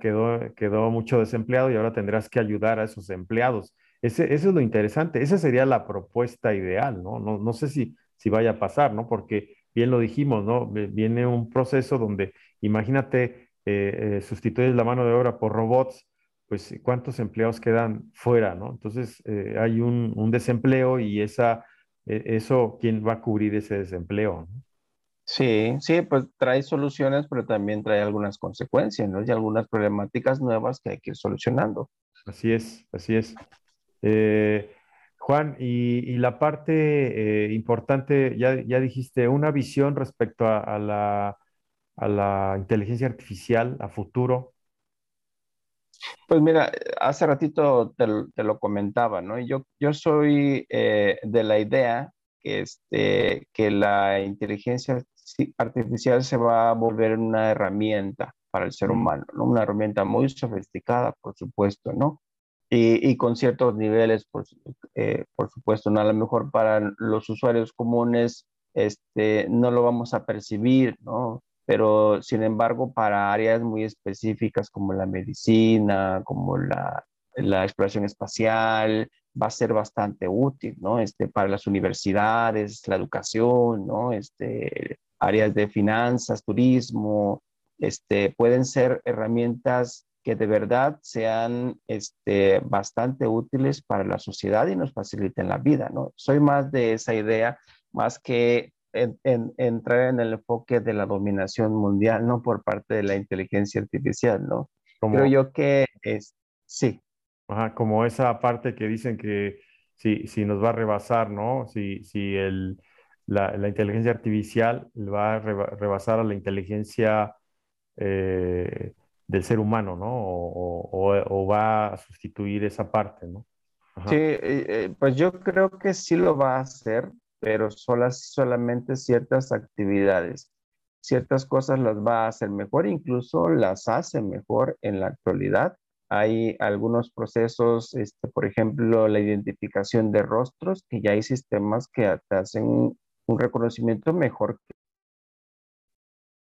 quedó mucho desempleado y ahora tendrás que ayudar a esos empleados. Ese, eso es lo interesante, esa sería la propuesta ideal, ¿no? No, no sé si, si vaya a pasar, ¿no? Porque bien lo dijimos, ¿no? Viene un proceso donde, imagínate, eh, eh, sustituyes la mano de obra por robots, pues cuántos empleados quedan fuera, ¿no? Entonces eh, hay un, desempleo y esa, e, eso, ¿quién va a cubrir ese desempleo? Sí, sí, pues trae soluciones, pero también trae algunas consecuencias, ¿no? Y algunas problemáticas nuevas que hay que ir solucionando. Así es, así es. Eh, Juan, y, la parte eh, importante, ya, dijiste, una visión respecto a, la, inteligencia artificial a futuro. Pues mira, hace ratito te, lo comentaba, ¿no? Yo, yo soy eh, de la idea que, este, que la inteligencia artificial se va a volver una herramienta para el ser humano, ¿no? Una herramienta muy sofisticada, por supuesto, ¿no? y, con ciertos niveles, por, eh, por supuesto, ¿no? a lo mejor para los usuarios comunes este, no lo vamos a percibir, ¿no? Pero sin embargo, para áreas muy específicas como la medicina, como la, la exploración espacial, va a ser bastante útil, ¿no? Este, para las universidades, la educación, ¿no? Este, áreas de finanzas, turismo, este, pueden ser herramientas que de verdad sean este, bastante útiles para la sociedad y nos faciliten la vida, ¿no? Soy más de esa idea, más que entrar en el enfoque de la dominación mundial, ¿no? Por parte de la inteligencia artificial, ¿no? Creo yo que es, sí. Ajá, como esa parte que dicen que si, si nos va a rebasar, ¿no? Si, si el, la, la inteligencia artificial va a rebasar a la inteligencia eh, del ser humano, ¿no? O, va a sustituir esa parte, ¿no? Sí, eh, eh, pues yo creo que sí lo va a hacer, pero solas, solamente ciertas actividades. Ciertas cosas las va a hacer mejor, incluso las hace mejor en la actualidad. Hay algunos procesos, este, por ejemplo, la identificación de rostros, que ya hay sistemas que te hacen un reconocimiento mejor.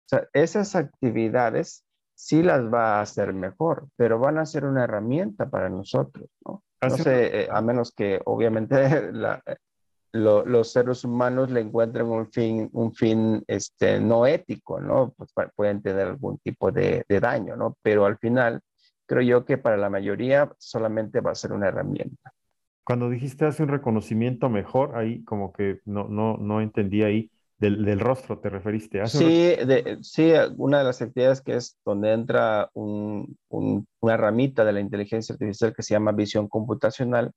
O sea, esas actividades sí las va a hacer mejor, pero van a ser una herramienta para nosotros, ¿no? No sé, eh, a menos que obviamente <laughs> los seres humanos le encuentren un fin, un fin este, no ético, ¿no? Pues pueden tener algún tipo de, de daño, ¿no? Pero al final, creo yo que para la mayoría solamente va a ser una herramienta. Cuando dijiste hace un reconocimiento mejor, ahí como que no, no, no entendí ahí. Del, rostro te referiste. sí, sí, una de las actividades que es donde entra una ramita de la inteligencia artificial que se llama visión computacional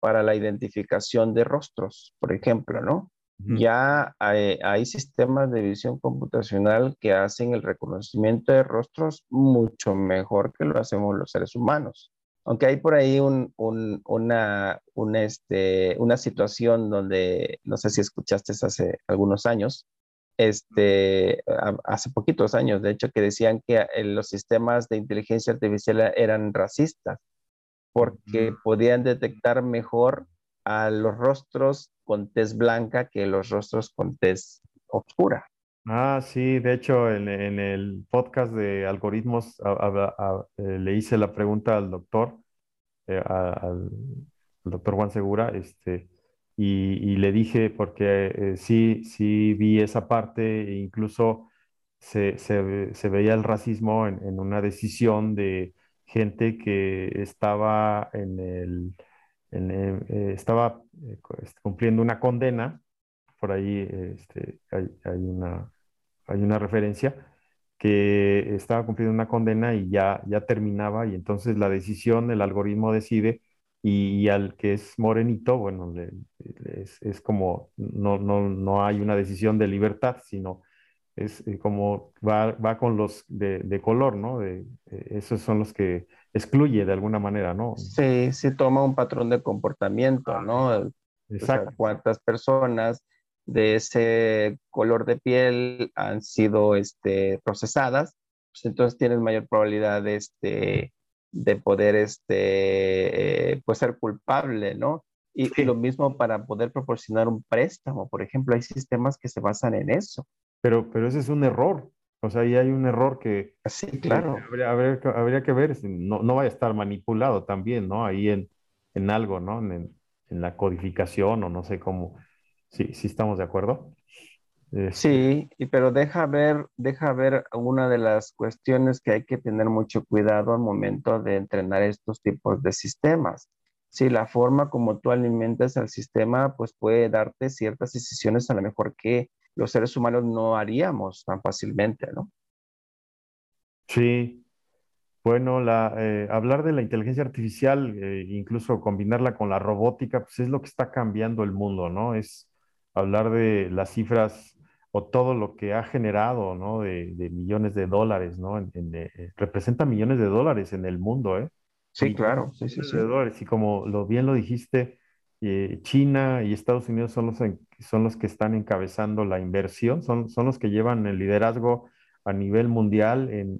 para la identificación de rostros, por ejemplo, ¿no? Ya hay, hay, sistemas de visión computacional que hacen el reconocimiento de rostros mucho mejor que lo hacemos los seres humanos. Aunque hay por ahí un, una, este, una situación donde, no sé si escuchaste hace algunos años, este, hace poquitos años, de hecho, que decían que eh, los sistemas de inteligencia artificial eran racistas porque podían detectar mejor a los rostros con tez blanca que los rostros con tez oscura. Ah, sí, de hecho en, el podcast de algoritmos eh, le hice la pregunta al doctor, eh, al, doctor Juan Segura, este, y, le dije, porque eh, sí, sí vi esa parte, e incluso se, veía el racismo en, una decisión de gente que estaba en el, estaba este, cumpliendo una condena, por ahí este, hay, hay una hay una referencia, que estaba cumpliendo una condena y ya, ya terminaba y entonces la decisión, el algoritmo decide y, al que es morenito, bueno, es, como, no, no, no, hay una decisión de libertad, sino es eh, como va, va con los de, color, ¿no? De, eh, esos son los que excluye de alguna manera, ¿no? Sí, sí toma un patrón de comportamiento, ¿no? Exacto. cuántas personas de ese color de piel han sido este, procesadas, pues entonces tienes mayor probabilidad de, este, de poder este, eh, pues ser culpable, ¿no? Y, lo mismo para poder proporcionar un préstamo, por ejemplo, hay sistemas que se basan en eso. Pero, pero ese es un error. O sea, ahí hay un error que... Sí, claro. habría, habría, que ver, no, no vaya a estar manipulado también, ¿no? Ahí en, en algo, ¿no? En, en la codificación o no sé cómo Sí, sí estamos de acuerdo. Sí, pero deja ver, deja ver una de las cuestiones que hay que tener mucho cuidado al momento de entrenar estos tipos de sistemas. Si la forma como tú alimentas al sistema, pues puede darte ciertas decisiones a lo mejor que los seres humanos no haríamos tan fácilmente, ¿no? Sí. Bueno, la, eh, hablar de la inteligencia artificial, eh, incluso combinarla con la robótica, pues es lo que está cambiando el mundo, ¿no? Es, hablar de las cifras o todo lo que ha generado, ¿no? De, millones de dólares, ¿no? Eh, representa millones de dólares en el mundo, ¿eh? Sí, claro, sí, sí, sí. dólares. Y como lo, bien lo dijiste, eh, China y Estados Unidos son los, son los que están encabezando la inversión, son, son los que llevan el liderazgo a nivel mundial en,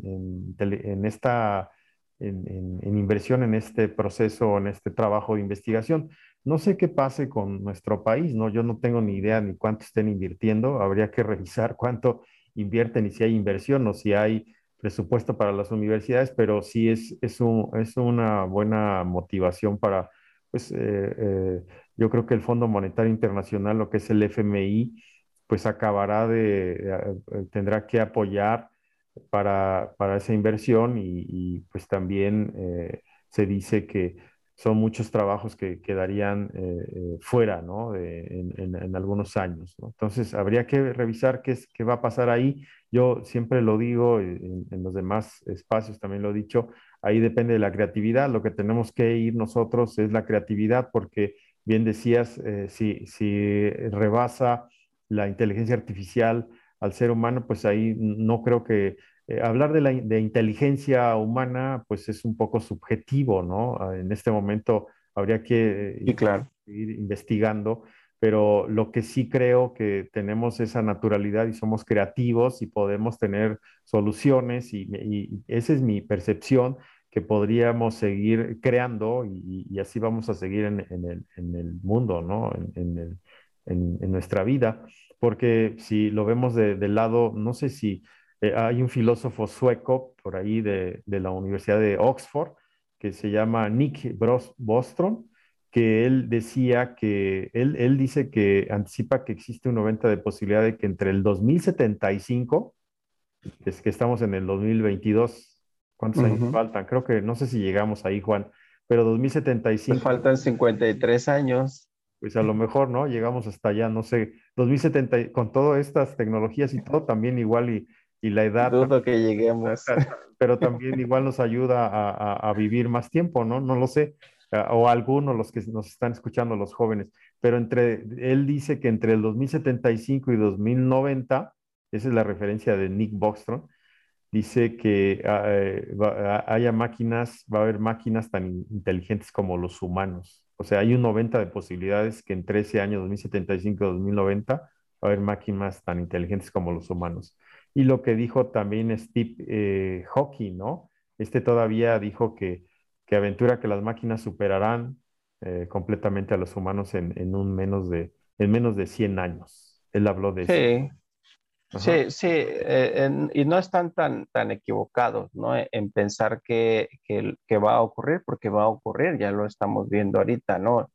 en, esta en, en, inversión en este proceso, en este trabajo de investigación. No sé qué pase con nuestro país, ¿no? Yo no tengo ni idea ni cuánto estén invirtiendo. Habría que <laughs> revisar cuánto invierten y si hay inversión o si hay presupuesto para las universidades, pero sí es, es, una buena motivación para, pues eh, eh, yo creo que el Fondo Monetario Internacional, lo que es el FMI, pues acabará de, eh, tendrá que apoyar para, para esa inversión y, y pues también se dice que son muchos trabajos que quedarían eh, eh, fuera, ¿no? en, algunos años. Entonces, habría que revisar qué, es, qué va a pasar ahí. Yo siempre lo digo, eh, en, los demás espacios también lo he dicho, ahí depende de la creatividad. Lo que tenemos que ir nosotros es la creatividad, porque bien decías, si, si rebasa la inteligencia artificial al ser humano, pues ahí no creo que eh, hablar de la de inteligencia humana, pues es un poco subjetivo, ¿no? Ah, en este momento habría que ir investigando, pero lo que sí creo que tenemos esa naturalidad y somos creativos y podemos tener soluciones y, esa es mi percepción que podríamos seguir creando y, así vamos a seguir en, el, en el, mundo, ¿no? En, en, nuestra vida, porque si lo vemos de, lado, no sé si eh, hay un filósofo sueco por ahí de, la Universidad de Oxford que se llama Nick Bostrom, que él decía que, él, él dice que anticipa que existe un 90 de posibilidad de que entre el 2075, es que estamos en el 2022, ¿cuántos años faltan? Creo que no sé si llegamos ahí, Juan, pero 2075... Nos faltan 53 años. Pues a lo mejor, ¿no? Llegamos hasta allá, no sé, 2070, con todas estas tecnologías y todo, también igual y, y la edad... Dudo que lleguemos. Pero también igual nos ayuda a, a, vivir más tiempo, ¿no? No lo sé. O algunos, los que nos están escuchando, los jóvenes. Pero entre, él dice que entre el 2075 y 2090, esa es la referencia de Nick Bostrom, dice que ah, eh, haya máquinas, va a haber máquinas tan inteligentes como los humanos. O sea, hay un 90 de posibilidades que en 13 años, 2075-2090, va a haber máquinas tan inteligentes como los humanos. Y lo que dijo también Steve eh, Hawking, ¿no? Este todavía dijo que, que aventura que las máquinas superarán eh, completamente a los humanos en, un menos de, en menos de 100 años. Él habló de eso. Sí, sí, eh, y no están tan, tan equivocados ¿no? E, en pensar que, que, va a ocurrir, porque va a ocurrir, ya lo estamos viendo ahorita, ¿no?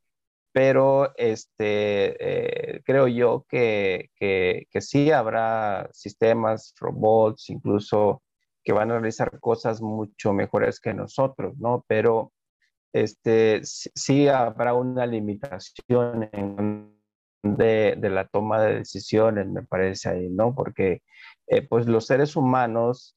Pero este, eh, creo yo que, que, sí habrá sistemas, robots, incluso que van a realizar cosas mucho mejores que nosotros, ¿no? Pero este, sí habrá una limitación en de, la toma de decisiones, me parece ahí, ¿no? Porque eh, pues los seres humanos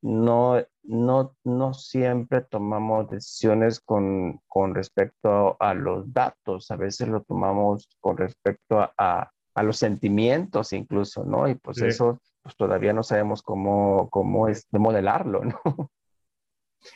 no, no, no siempre tomamos decisiones con, con respecto a, los datos, a veces lo tomamos con respecto a, a, los sentimientos incluso, ¿no? Y pues eso pues todavía no sabemos cómo, cómo es de modelarlo, ¿no? <laughs>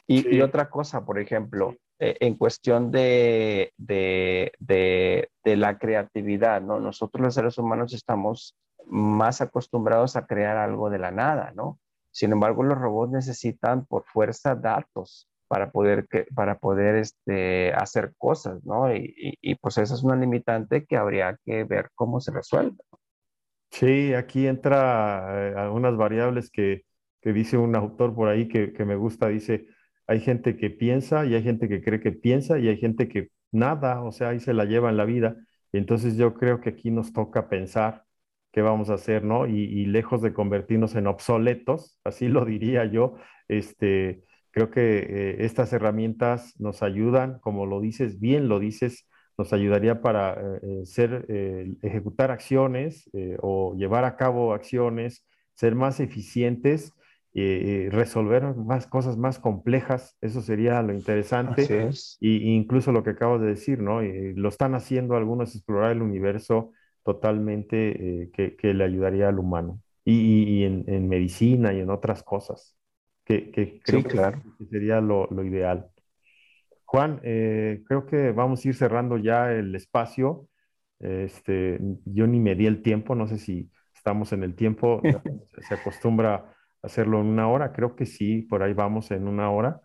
Y, y, otra cosa, por ejemplo, eh, en cuestión de, de, de, de, la creatividad, ¿no? Nosotros los seres humanos estamos más acostumbrados a crear algo de la nada, ¿no? Sin embargo, los robots necesitan por fuerza datos para poder, para poder este, hacer cosas, ¿no? Y, y, pues esa es una limitante que habría que ver cómo se resuelve. Sí, aquí entra eh, algunas variables que, que, dice un autor por ahí que, que me gusta, dice, hay gente que piensa y hay gente que cree que piensa y hay gente que nada, o sea, ahí se la lleva en la vida. Y entonces yo creo que aquí nos toca pensar qué vamos a hacer, ¿no? Y, lejos de convertirnos en obsoletos, así lo <laughs> diría yo, este, creo que eh, estas herramientas nos ayudan, como lo dices, bien lo dices, nos ayudaría para eh, eh, ser, ejecutar acciones o llevar a cabo acciones, ser más eficientes resolver más cosas más complejas, eso sería lo interesante. Y, incluso lo que acabo de decir, ¿no? Lo están haciendo algunos, explorar el universo totalmente eh, que, que, le ayudaría al humano. Y, y en, en, medicina y en otras cosas, que, que creo claro. que sería lo, lo ideal. Juan, eh, creo que vamos a ir cerrando ya el espacio. Este, yo ni me di el tiempo, no sé si estamos en el tiempo, <laughs> se acostumbra hacerlo en una hora, creo que sí, por ahí vamos en una hora.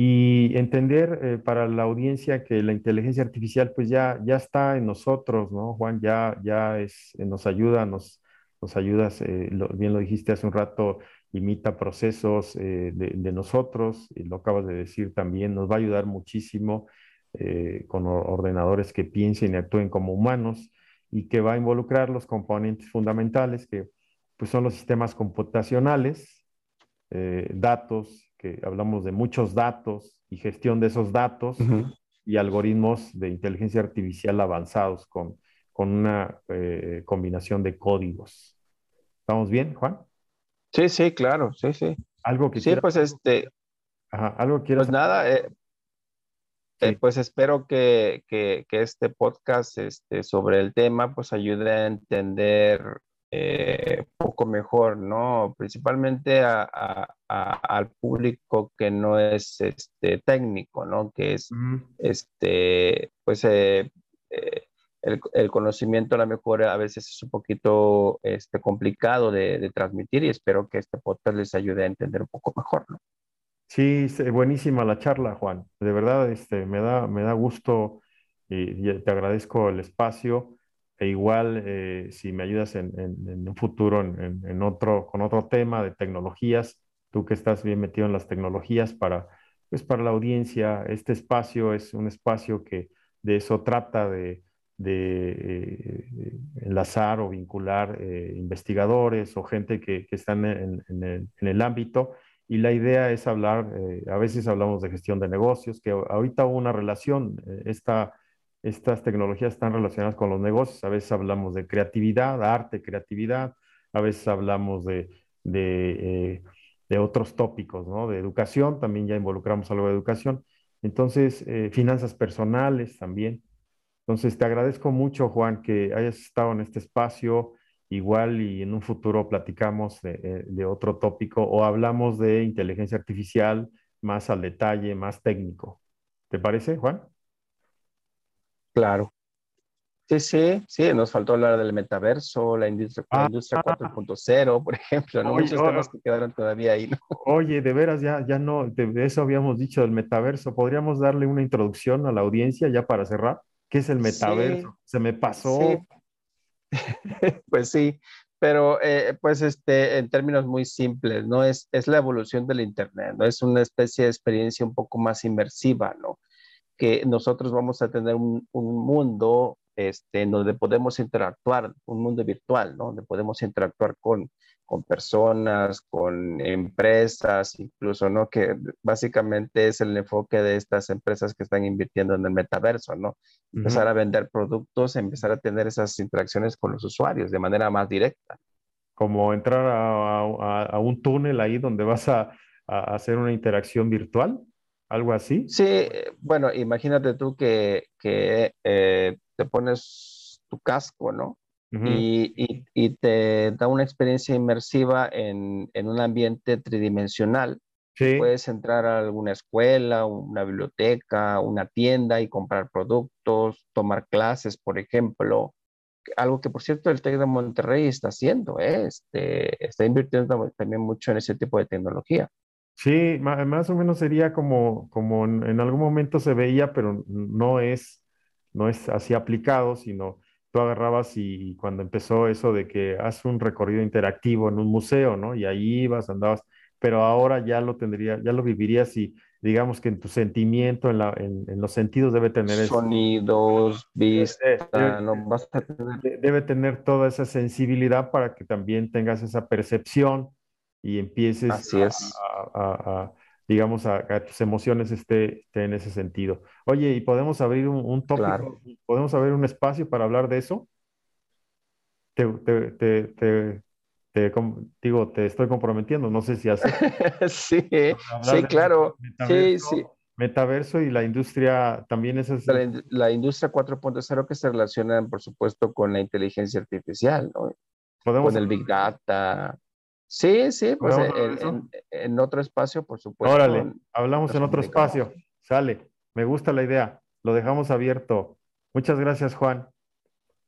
Y entender eh, para la audiencia que la inteligencia artificial pues ya, ya está en nosotros, ¿no? Juan, ya, ya es, eh, nos ayuda, nos, nos ayudas, eh, bien lo dijiste hace un rato, imita procesos de, de, nosotros, y lo acabas de decir también, nos va a ayudar muchísimo con ordenadores que piensen y actúen como humanos y que va a involucrar los componentes fundamentales que pues son los sistemas computacionales, eh, datos, que hablamos de muchos datos y gestión de esos datos y algoritmos de inteligencia artificial avanzados con, con una eh, combinación de códigos. ¿Estamos bien, Juan? Sí, sí, claro, sí, sí. Algo que Sí, pues este... Ajá, algo quiero... Pues nada, eh, pues espero que, que, que, este podcast este, sobre el tema pues ayude a entender eh, poco mejor, ¿no? Principalmente al público que no es este, técnico, ¿no? Que es, este, pues, eh, eh, el, conocimiento a lo mejor a veces es un poquito este, complicado de, transmitir y espero que este podcast les ayude a entender un poco mejor, ¿no? Sí, buenísima la charla, Juan. De verdad, este, me da, me da gusto y te agradezco el espacio. E igual, eh, si me ayudas en, un futuro en, otro, con otro tema de tecnologías, tú que estás bien metido en las tecnologías, para, pues para la audiencia, este espacio es un espacio que de eso trata de, eh, enlazar o vincular eh, investigadores o gente que, que están en, el, ámbito. Y la idea es hablar, eh, a veces hablamos de gestión de negocios, que ahorita hubo una relación, eh, estas tecnologías están relacionadas con los negocios, a veces hablamos de creatividad, arte, creatividad, a veces hablamos de, de, de otros tópicos, ¿no? De educación, también ya involucramos algo de educación. Entonces, finanzas personales también. Entonces, te agradezco mucho, Juan, que hayas estado en este espacio. Igual y en un futuro platicamos de, eh, otro tópico o hablamos de inteligencia artificial más al detalle, más técnico. ¿Te parece, Juan? Claro. Sí, sí, sí, nos faltó hablar del metaverso, la industria, ah, 4.0, por ejemplo, ¿no? Muchos temas que quedaron todavía ahí, ¿no? Oye, de veras, ya, ya no, de eso habíamos dicho del metaverso. ¿Podríamos darle una introducción a la audiencia ya para cerrar? ¿Qué es el metaverso? Se me pasó. <laughs> pues sí, pero eh, pues este, en términos muy simples, ¿no? Es, es la evolución del Internet, ¿no? Es una especie de experiencia un poco más inmersiva, ¿no? Que nosotros vamos a tener un, un mundo este, en donde podemos interactuar, un mundo virtual, ¿no? Donde podemos interactuar con, con personas, con empresas, incluso, ¿no? Que básicamente es el enfoque de estas empresas que están invirtiendo en el metaverso, ¿no? Empezar a vender productos, empezar a tener esas interacciones con los usuarios de manera más directa. Como entrar a, un túnel ahí donde vas a, hacer una interacción virtual, algo así. Sí, bueno, imagínate tú que, que eh, te pones tu casco, ¿no? y, te da una experiencia inmersiva en, un ambiente tridimensional. Puedes entrar a alguna escuela, una biblioteca, una tienda y comprar productos, tomar clases, por ejemplo. Algo que, por cierto, el TEC de Monterrey está haciendo, ¿eh? este, está invirtiendo también mucho en ese tipo de tecnología. Sí, más o menos sería como, como en, algún momento se veía, pero no es, no es así aplicado, sino tú agarrabas y, cuando empezó eso de que haz un recorrido interactivo en un museo, ¿no? Y ahí ibas, andabas, pero ahora ya lo tendría, ya lo vivirías y digamos que en tu sentimiento, en, la, en, los sentidos debe tener... Sonidos, vista, Debe tener toda esa sensibilidad para que también tengas esa percepción y empieces Así a, digamos, a, tus emociones esté, en ese sentido. Oye, ¿y podemos abrir un, tópico? ¿Podemos abrir un espacio para hablar de eso? Te, digo, te estoy comprometiendo, no sé si hace. <laughs> sí, sí, claro. sí, sí. Metaverso y la industria también es... La, la industria 4.0 que se relaciona, por supuesto, con la inteligencia artificial, ¿no? Con el Big Data, Sí, sí, pues en, otro espacio, por supuesto. Órale, hablamos en otro espacio. Sale, me gusta la idea. Lo dejamos abierto. Muchas gracias, Juan.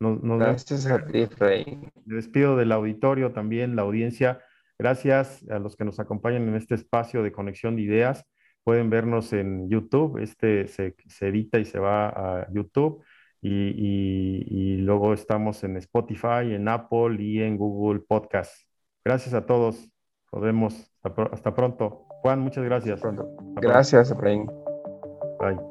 gracias a ti, Frey. Me despido del auditorio también, la audiencia. Gracias a los que nos acompañan en este espacio de conexión de ideas. Pueden vernos en YouTube. Este se, edita y se va a YouTube. y luego estamos en Spotify, en Apple y en Google Podcast. Gracias a todos. Nos vemos. Hasta, pronto. Juan, muchas gracias. Gracias, Efraín. Bye.